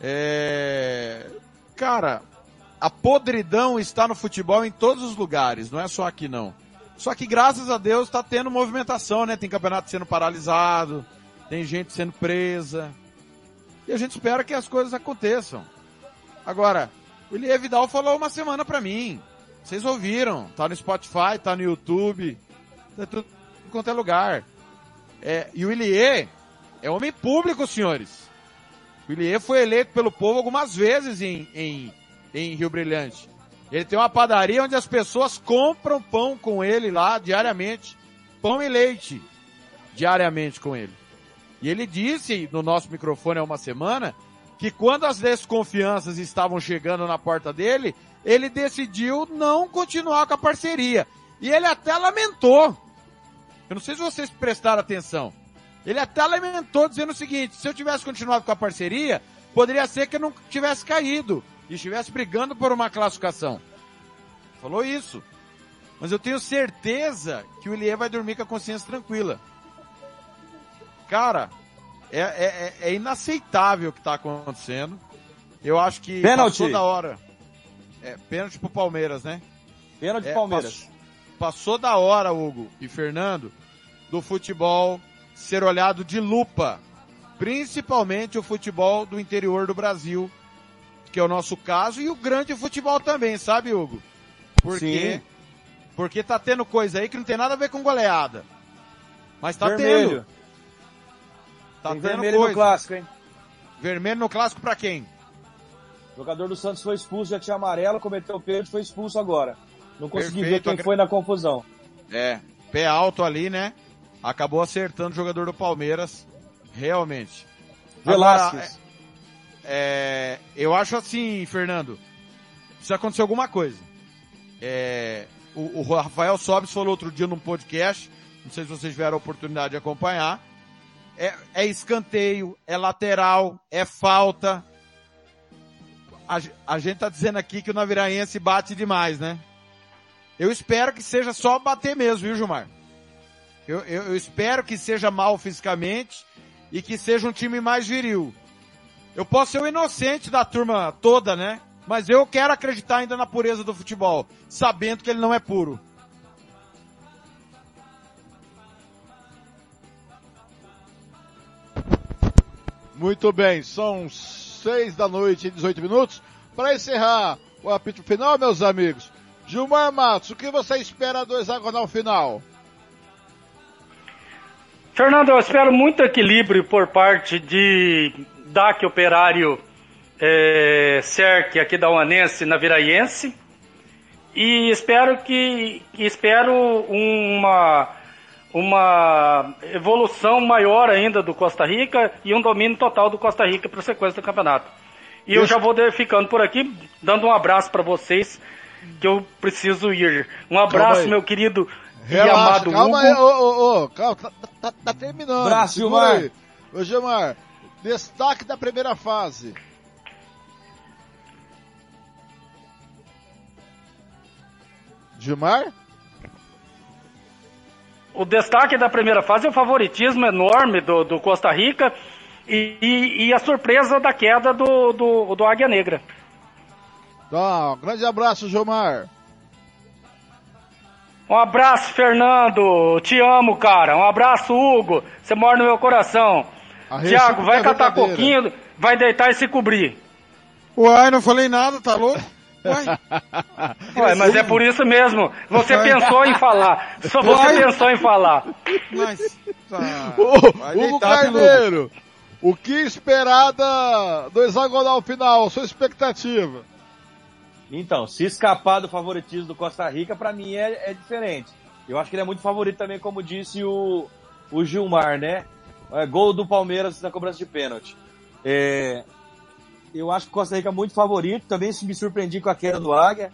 Speaker 8: É... Cara, a podridão está no futebol em todos os lugares, não é só aqui não. Só que graças a Deus está tendo movimentação, né? Tem campeonato sendo paralisado, tem gente sendo presa, e a gente espera que as coisas aconteçam. Agora, o Elie Vidal falou uma semana para mim. Vocês ouviram, tá no Spotify, tá no YouTube, tá tudo quanto é lugar. É, e o Ilie é homem público, senhores. O Ilie foi eleito pelo povo algumas vezes em, em, em Rio Brilhante. Ele tem uma padaria onde as pessoas compram pão com ele lá diariamente. Pão e leite diariamente com ele. E ele disse no nosso microfone há uma semana que quando as desconfianças estavam chegando na porta dele, ele decidiu não continuar com a parceria. E ele até lamentou. Eu não sei se vocês prestaram atenção. Ele até lamentou dizendo o seguinte: se eu tivesse continuado com a parceria, poderia ser que eu não tivesse caído e estivesse brigando por uma classificação. Falou isso. Mas eu tenho certeza que o Ilie vai dormir com a consciência tranquila. Cara, é, é, é inaceitável o que está acontecendo. Eu acho que
Speaker 4: Pênalti.
Speaker 8: passou da hora. É, pênalti pro Palmeiras, né?
Speaker 4: Pênalti
Speaker 8: É,
Speaker 4: Palmeiras.
Speaker 8: Passou, passou da hora, Hugo e Fernando, do futebol ser olhado de lupa. Principalmente o futebol do interior do Brasil, que é o nosso caso, e o grande futebol também, sabe, Hugo? Porque,
Speaker 4: Sim.
Speaker 8: porque tá tendo coisa aí que não tem nada a ver com goleada. Mas tá
Speaker 4: Vermelho.
Speaker 8: tendo. Tá
Speaker 4: Tem
Speaker 8: tendo
Speaker 4: vermelho
Speaker 8: coisa.
Speaker 4: no clássico, hein?
Speaker 8: Vermelho no clássico pra quem?
Speaker 4: O jogador do Santos foi expulso, já tinha amarelo, cometeu o pênalti, foi expulso agora. Não consegui
Speaker 8: Perfeito,
Speaker 4: ver quem
Speaker 8: agra-
Speaker 4: foi na confusão.
Speaker 8: É, pé alto ali, né? Acabou acertando o jogador do Palmeiras, realmente.
Speaker 4: Velásquez.
Speaker 8: Agora, é, é, eu acho assim, Fernando, precisa acontecer alguma coisa. É, o, o Rafael Sobes falou outro dia num podcast, não sei se vocês tiveram a oportunidade de acompanhar. É, é escanteio, é lateral, é falta. A, a gente tá dizendo aqui que o Naviraense bate demais, né? Eu espero que seja só bater mesmo, viu, Gilmar? Eu, eu, eu espero que seja mal fisicamente e que seja um time mais viril. Eu posso ser o inocente da turma toda, né? Mas eu quero acreditar ainda na pureza do futebol, sabendo que ele não é puro.
Speaker 3: Muito bem, são seis da noite e 18 minutos. Para encerrar o apito final, meus amigos, Gilmar Matos, o que você espera do hexagonal final?
Speaker 5: Fernando, eu espero muito equilíbrio por parte de DAC Operário é, CERC aqui da Uanense na Viraiense. E espero que espero uma uma evolução maior ainda do Costa Rica e um domínio total do Costa Rica para a sequência do campeonato. E eu já vou ficando por aqui, dando um abraço para vocês, que eu preciso ir. Um abraço, meu querido e
Speaker 3: Relaxa,
Speaker 5: amado
Speaker 3: calma
Speaker 5: Hugo.
Speaker 3: aí, ô, ô, ô, calma, tá, tá- tá terminando.
Speaker 5: Abraço, Gilmar.
Speaker 3: Ô, Gilmar, destaque da primeira fase. Gilmar?
Speaker 5: O destaque da primeira fase é o favoritismo enorme do, do Costa Rica e, e- e a surpresa da queda do, do, do Águia Negra.
Speaker 3: Tá, um grande abraço, Gilmar.
Speaker 5: Um abraço, Fernando. Te amo, cara. Um abraço, Hugo. Você mora no meu coração. Tiago, vai catar coquinho, vai deitar e se cobrir.
Speaker 8: Uai, não falei nada, tá louco? Uai. *laughs*
Speaker 5: Ué, mas é por isso mesmo. Você pensou em falar. Só você pensou em falar.
Speaker 8: Mas. tá.
Speaker 3: Ô, Hugo. Carneiro, o que esperar da, do hexagonal final? Sua expectativa?
Speaker 4: Então, se escapar do favoritismo do Costa Rica, pra mim é, é diferente. Eu acho que ele é muito favorito também, como disse o, o Gilmar, né? É, gol do Palmeiras na cobrança de pênalti. É, eu acho que o Costa Rica é muito favorito, também me surpreendi com a queda do Águia.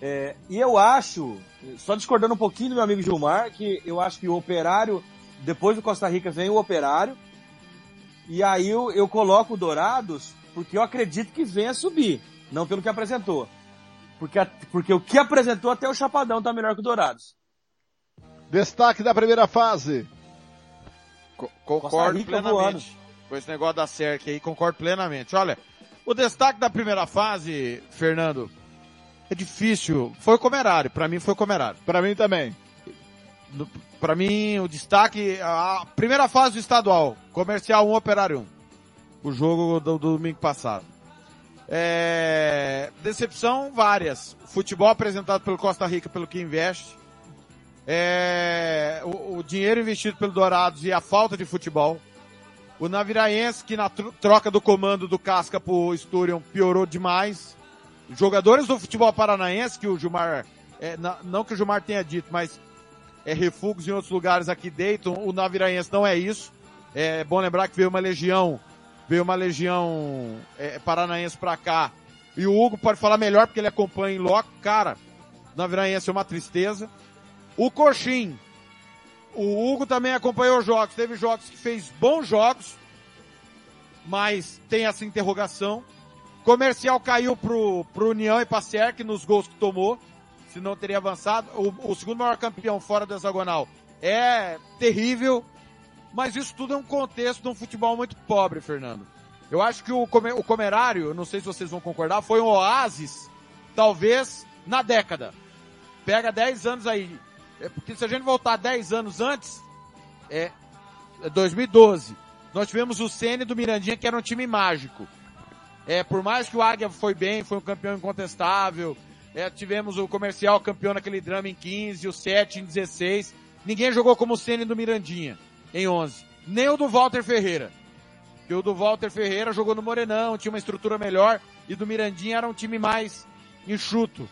Speaker 4: É, e eu acho, só discordando um pouquinho do meu amigo Gilmar, que eu acho que o Operário, depois do Costa Rica vem o Operário, e aí eu, eu coloco o Dourados, porque eu acredito que venha subir, não pelo que apresentou. Porque, porque o que apresentou até o Chapadão tá melhor que o Dourados.
Speaker 3: Destaque da primeira fase.
Speaker 4: Costa
Speaker 8: Concordo
Speaker 4: Rica
Speaker 8: plenamente.
Speaker 4: voando.
Speaker 8: Com esse negócio da CERC aí, concordo plenamente. Olha, o destaque da primeira fase, Fernando, é difícil. Foi o Comerário, pra mim foi o Comerário.
Speaker 3: Pra mim também.
Speaker 8: Pra mim, o destaque, a primeira fase do estadual, Comercial 1, Operário 1. O jogo do, do domingo passado. É, decepção várias. Futebol apresentado pelo Costa Rica, pelo que investe. É, o, o dinheiro investido pelo Dourados e a falta de futebol. O Naviraense, que na tro- troca do comando do Casca pro Sturion piorou demais. Jogadores do futebol paranaense, que o Gilmar, é, não que o Gilmar tenha dito, mas é refugos em outros lugares aqui deitam, o Naviraense não é isso. É bom lembrar que veio uma legião, veio uma legião é, paranaense pra cá. E o Hugo pode falar melhor porque ele acompanha em loco. Cara, Naviraense é uma tristeza. O Coxim, o Hugo também acompanhou os jogos. Teve jogos que fez bons jogos, mas tem essa interrogação. Comercial caiu pro, pro União e pra Cerc nos gols que tomou. Senão teria avançado. O, o segundo maior campeão fora do hexagonal é terrível. Mas isso tudo é um contexto de um futebol muito pobre, Fernando. Eu acho que o, o Comerário, não sei se vocês vão concordar, foi um oásis, talvez, na década. Pega 10 anos aí. É porque se a gente voltar 10 anos antes, é, é 2012. Nós tivemos o Ceni do Mirandinha, que era um time mágico. É, por mais que o Águia foi bem, foi um campeão incontestável, é, tivemos o comercial campeão naquele drama em 15, o 7 em 16. Ninguém jogou como o Ceni do Mirandinha em 11. Nem o do Walter Ferreira. Que o do Walter Ferreira jogou no Morenão, tinha uma estrutura melhor, e do Mirandinha era um time mais enxuto.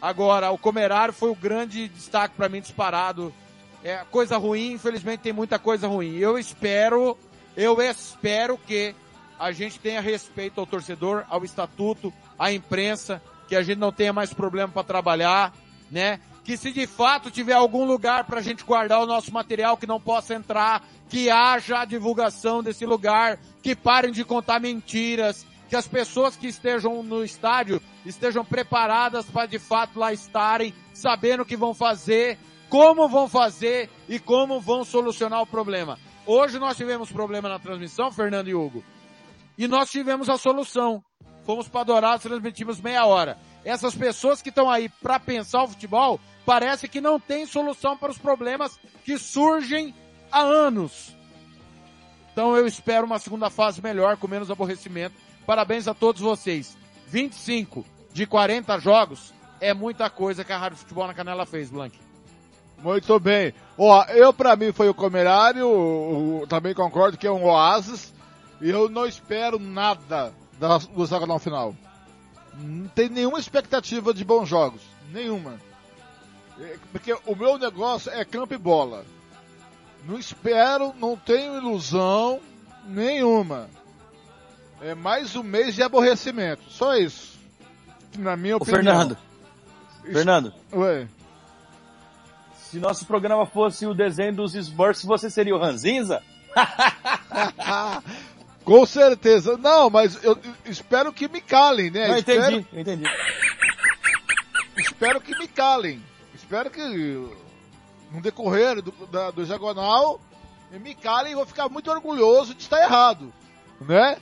Speaker 8: Agora, o Comerário foi o grande destaque para mim disparado. É coisa ruim, infelizmente tem muita coisa ruim. Eu espero, eu espero que a gente tenha respeito ao torcedor, ao estatuto, à imprensa, que a gente não tenha mais problema para trabalhar, né? Que se de fato tiver algum lugar para a gente guardar o nosso material que não possa entrar, que haja a divulgação desse lugar, que parem de contar mentiras, que as pessoas que estejam no estádio estejam preparadas para de fato lá estarem, sabendo o que vão fazer, como vão fazer e como vão solucionar o problema. Hoje nós tivemos problema na transmissão, Fernando e Hugo, e nós tivemos a solução. Fomos para Dourados, transmitimos meia hora. Essas pessoas que estão aí para pensar o futebol, parece que não tem solução para os problemas que surgem há anos. Então eu espero uma segunda fase melhor, com menos aborrecimento. Parabéns a todos vocês. 25 de 40 jogos é muita coisa que a Rádio Futebol na Canela fez, Blank.
Speaker 3: Muito bem. Ó, eu pra mim foi o Comerário, o- o- também concordo que é um oásis, e eu não espero nada da, do hexagonal final. Não tem nenhuma expectativa de bons jogos. Nenhuma. É, Porque o meu negócio é campo e bola. Não espero, não tenho ilusão nenhuma. É mais um mês de aborrecimento. Só isso. Na minha
Speaker 4: Ô,
Speaker 3: opinião.
Speaker 4: Fernando. Fernando.
Speaker 3: Ué.
Speaker 4: Se nosso programa fosse o desenho dos Smurfs, você seria o Ranzinza? *laughs*
Speaker 3: Com certeza. Não, mas eu espero que me calem, né?
Speaker 4: Não,
Speaker 3: espero,
Speaker 4: entendi, entendi.
Speaker 3: espero que me calem. Espero que no decorrer do, da, do diagonal me calem e vou ficar muito orgulhoso de estar errado, né?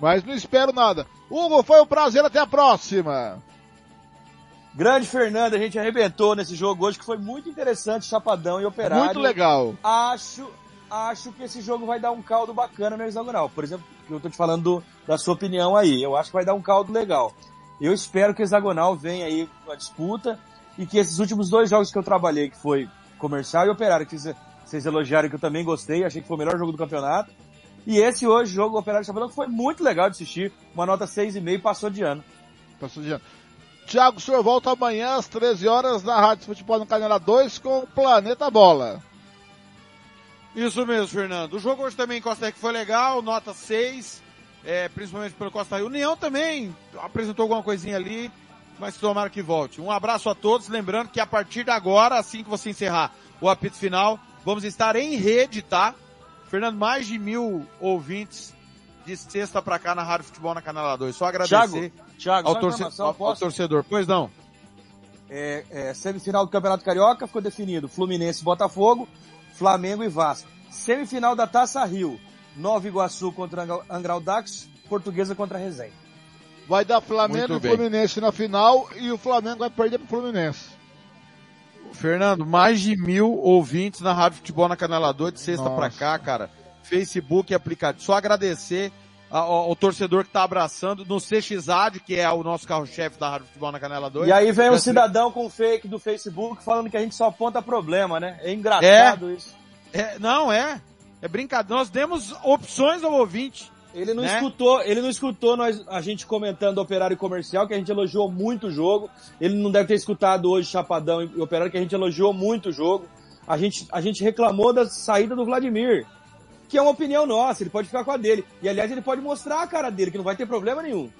Speaker 3: Mas não espero nada. Hugo, foi um prazer, até a próxima.
Speaker 4: Grande Fernando, a gente arrebentou nesse jogo hoje, que foi muito interessante, Chapadão e Operário.
Speaker 3: Muito legal.
Speaker 4: Acho, acho que esse jogo vai dar um caldo bacana no hexagonal. Por exemplo, eu tô te falando do- da sua opinião aí. Eu acho que vai dar um caldo legal. Eu espero que o hexagonal venha aí com a disputa e que esses últimos dois jogos que eu trabalhei, que foi comercial e operário, que vocês elogiaram que eu também gostei, achei que foi o melhor jogo do campeonato. E esse hoje, jogo Operário Chapadão, que foi muito legal de assistir. Uma nota 6,5 passou de ano.
Speaker 3: Passou de ano. Tiago, o senhor volta amanhã às 13 horas na Rádio Futebol no Canela 2 com o Planeta Bola.
Speaker 8: Isso mesmo, Fernando. O jogo hoje também em Costa Rica foi legal, nota 6, é, principalmente pelo Costa Rica. União também apresentou alguma coisinha ali, mas tomara que volte. Um abraço a todos, lembrando que a partir de agora, assim que você encerrar o apito final, vamos estar em rede, tá? Fernando, mais de mil ouvintes de sexta pra cá na Rádio Futebol na Canela 2. Só agradecer
Speaker 4: Thiago, Thiago,
Speaker 8: ao,
Speaker 4: só
Speaker 8: torce- ao- ao torcedor. Pois não.
Speaker 4: É, é, semifinal do Campeonato Carioca ficou definido Fluminense Botafogo, Flamengo e Vasco. Semifinal da Taça Rio, Nova Iguaçu contra Angra- Angraudax, Portuguesa contra Resende.
Speaker 3: Vai dar Flamengo
Speaker 8: Muito
Speaker 3: e
Speaker 8: bem.
Speaker 3: Fluminense na final e o Flamengo vai perder pro Fluminense.
Speaker 8: Fernando, mais de mil ouvintes na Rádio Futebol na Canela 2 de sexta pra cá, cara. Facebook e aplicativo. Só agradecer ao, ao torcedor que tá abraçando, no CXAD, que é o nosso carro-chefe da Rádio Futebol na Canela 2.
Speaker 4: E aí vem um
Speaker 8: Mas-
Speaker 4: cidadão com fake do Facebook falando que a gente só aponta problema, né? É engraçado isso.
Speaker 8: É, não, é. É brincadeira. Nós demos opções ao ouvinte.
Speaker 4: Ele não
Speaker 8: né?
Speaker 4: escutou, ele não escutou nós, a gente comentando Operário Comercial, que a gente elogiou muito o jogo. Ele não deve ter escutado hoje Chapadão e Operário, que a gente elogiou muito o jogo. A gente, a gente reclamou da saída do Vladimir, que é uma opinião nossa, ele pode ficar com a dele. E aliás, ele pode mostrar a cara dele, que não vai ter problema nenhum.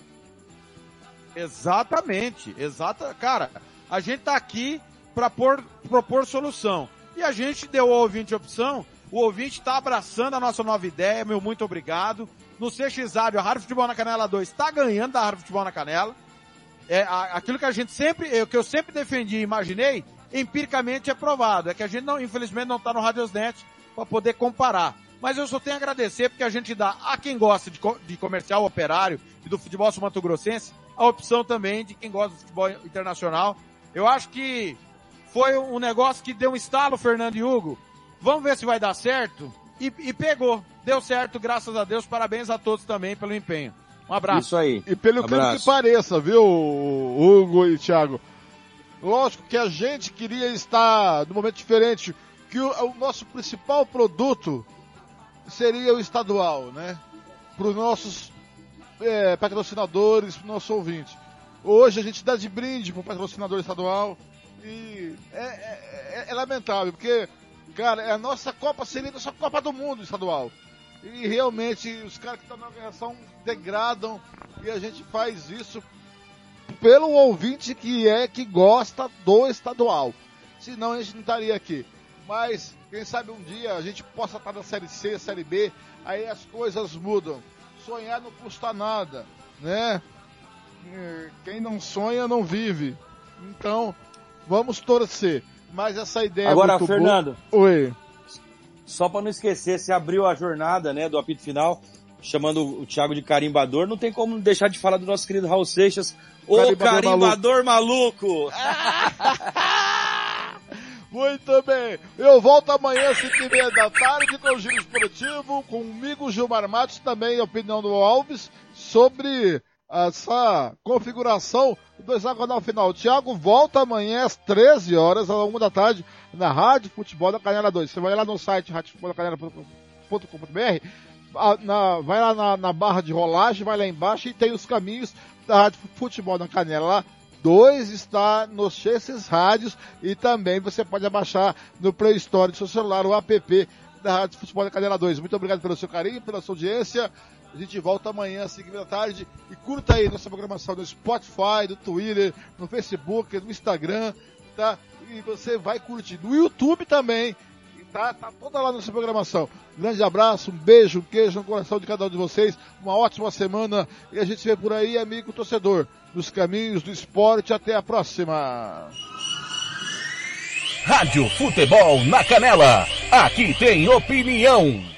Speaker 8: Exatamente, exata, cara, a gente tá aqui para propor solução. E a gente deu ao ouvinte a opção, o ouvinte tá abraçando a nossa nova ideia, meu muito obrigado. No CXário, a Rádio Futebol na Canela 2 está ganhando da Rádio Futebol na Canela. É, a- aquilo que a gente sempre, é, o que eu sempre defendi e imaginei, empiricamente é provado. É que a gente não, infelizmente, não tá no Radiosnet para poder comparar. Mas eu só tenho a agradecer porque a gente dá a quem gosta de, de comercial operário e do futebol sul-mato-grossense a opção também de quem gosta do futebol internacional. Eu acho que foi um negócio que deu um estalo, Fernando e Hugo. Vamos ver se vai dar certo. E, e pegou. Deu certo, graças a Deus. Parabéns a todos também pelo empenho. Um abraço.
Speaker 4: Isso aí.
Speaker 3: E pelo
Speaker 8: Abraço.
Speaker 3: que pareça, viu, Hugo e Thiago? Lógico que a gente queria estar num momento diferente, que o, o nosso principal produto seria o estadual, né? Para os nossos é, patrocinadores, para o nosso ouvinte. Hoje a gente dá de brinde para o patrocinador estadual e é, é- é- é lamentável, porque, cara, é a nossa Copa seria a nossa Copa do Mundo estadual. E realmente os caras que estão na organização degradam e a gente faz isso pelo ouvinte que é que gosta do estadual. Senão a gente não estaria aqui. Mas quem sabe um dia a gente possa estar na série C, série B, aí as coisas mudam. Sonhar não custa nada, né? Quem não sonha não vive. Então, vamos torcer. Mas essa ideia
Speaker 4: Agora,
Speaker 3: é muito
Speaker 4: Fernando.
Speaker 3: boa. Oi.
Speaker 4: Só pra não esquecer, se abriu a jornada, né, do apito final, chamando o Thiago de carimbador, não tem como deixar de falar do nosso querido Raul Seixas, o
Speaker 3: Carimbador
Speaker 4: carimbador maluco. *laughs*
Speaker 3: Muito bem. Eu volto amanhã, 5 e meia da tarde, com o Giro Esportivo, comigo, Gilmar Matos, também a opinião do Alves, sobre essa configuração do hexagonal final. O Thiago volta amanhã às 13 horas, às 1 da tarde, na Rádio Futebol da Canela 2. Você vai lá no site radiofuteboldacanela.com.br, vai lá na, na barra de rolagem, vai lá embaixo e tem os caminhos da Rádio Futebol da Canela lá. Dois está nos Chesses Rádios e também você pode abaixar no Play Store do seu celular o app da Rádio Futebol da Canela 2. Muito obrigado pelo seu carinho, pela sua audiência. A gente volta amanhã às 5 da tarde e curta aí nossa programação no Spotify, no Twitter, no Facebook, no Instagram, tá? E você vai curtir. No YouTube também, e tá, tá toda lá nossa programação. Grande abraço, um beijo, um queijo no coração de cada um de vocês. Uma ótima semana e a gente se vê por aí, amigo torcedor, nos caminhos do esporte. Até a próxima.
Speaker 2: Rádio Futebol na Canela. Aqui tem opinião.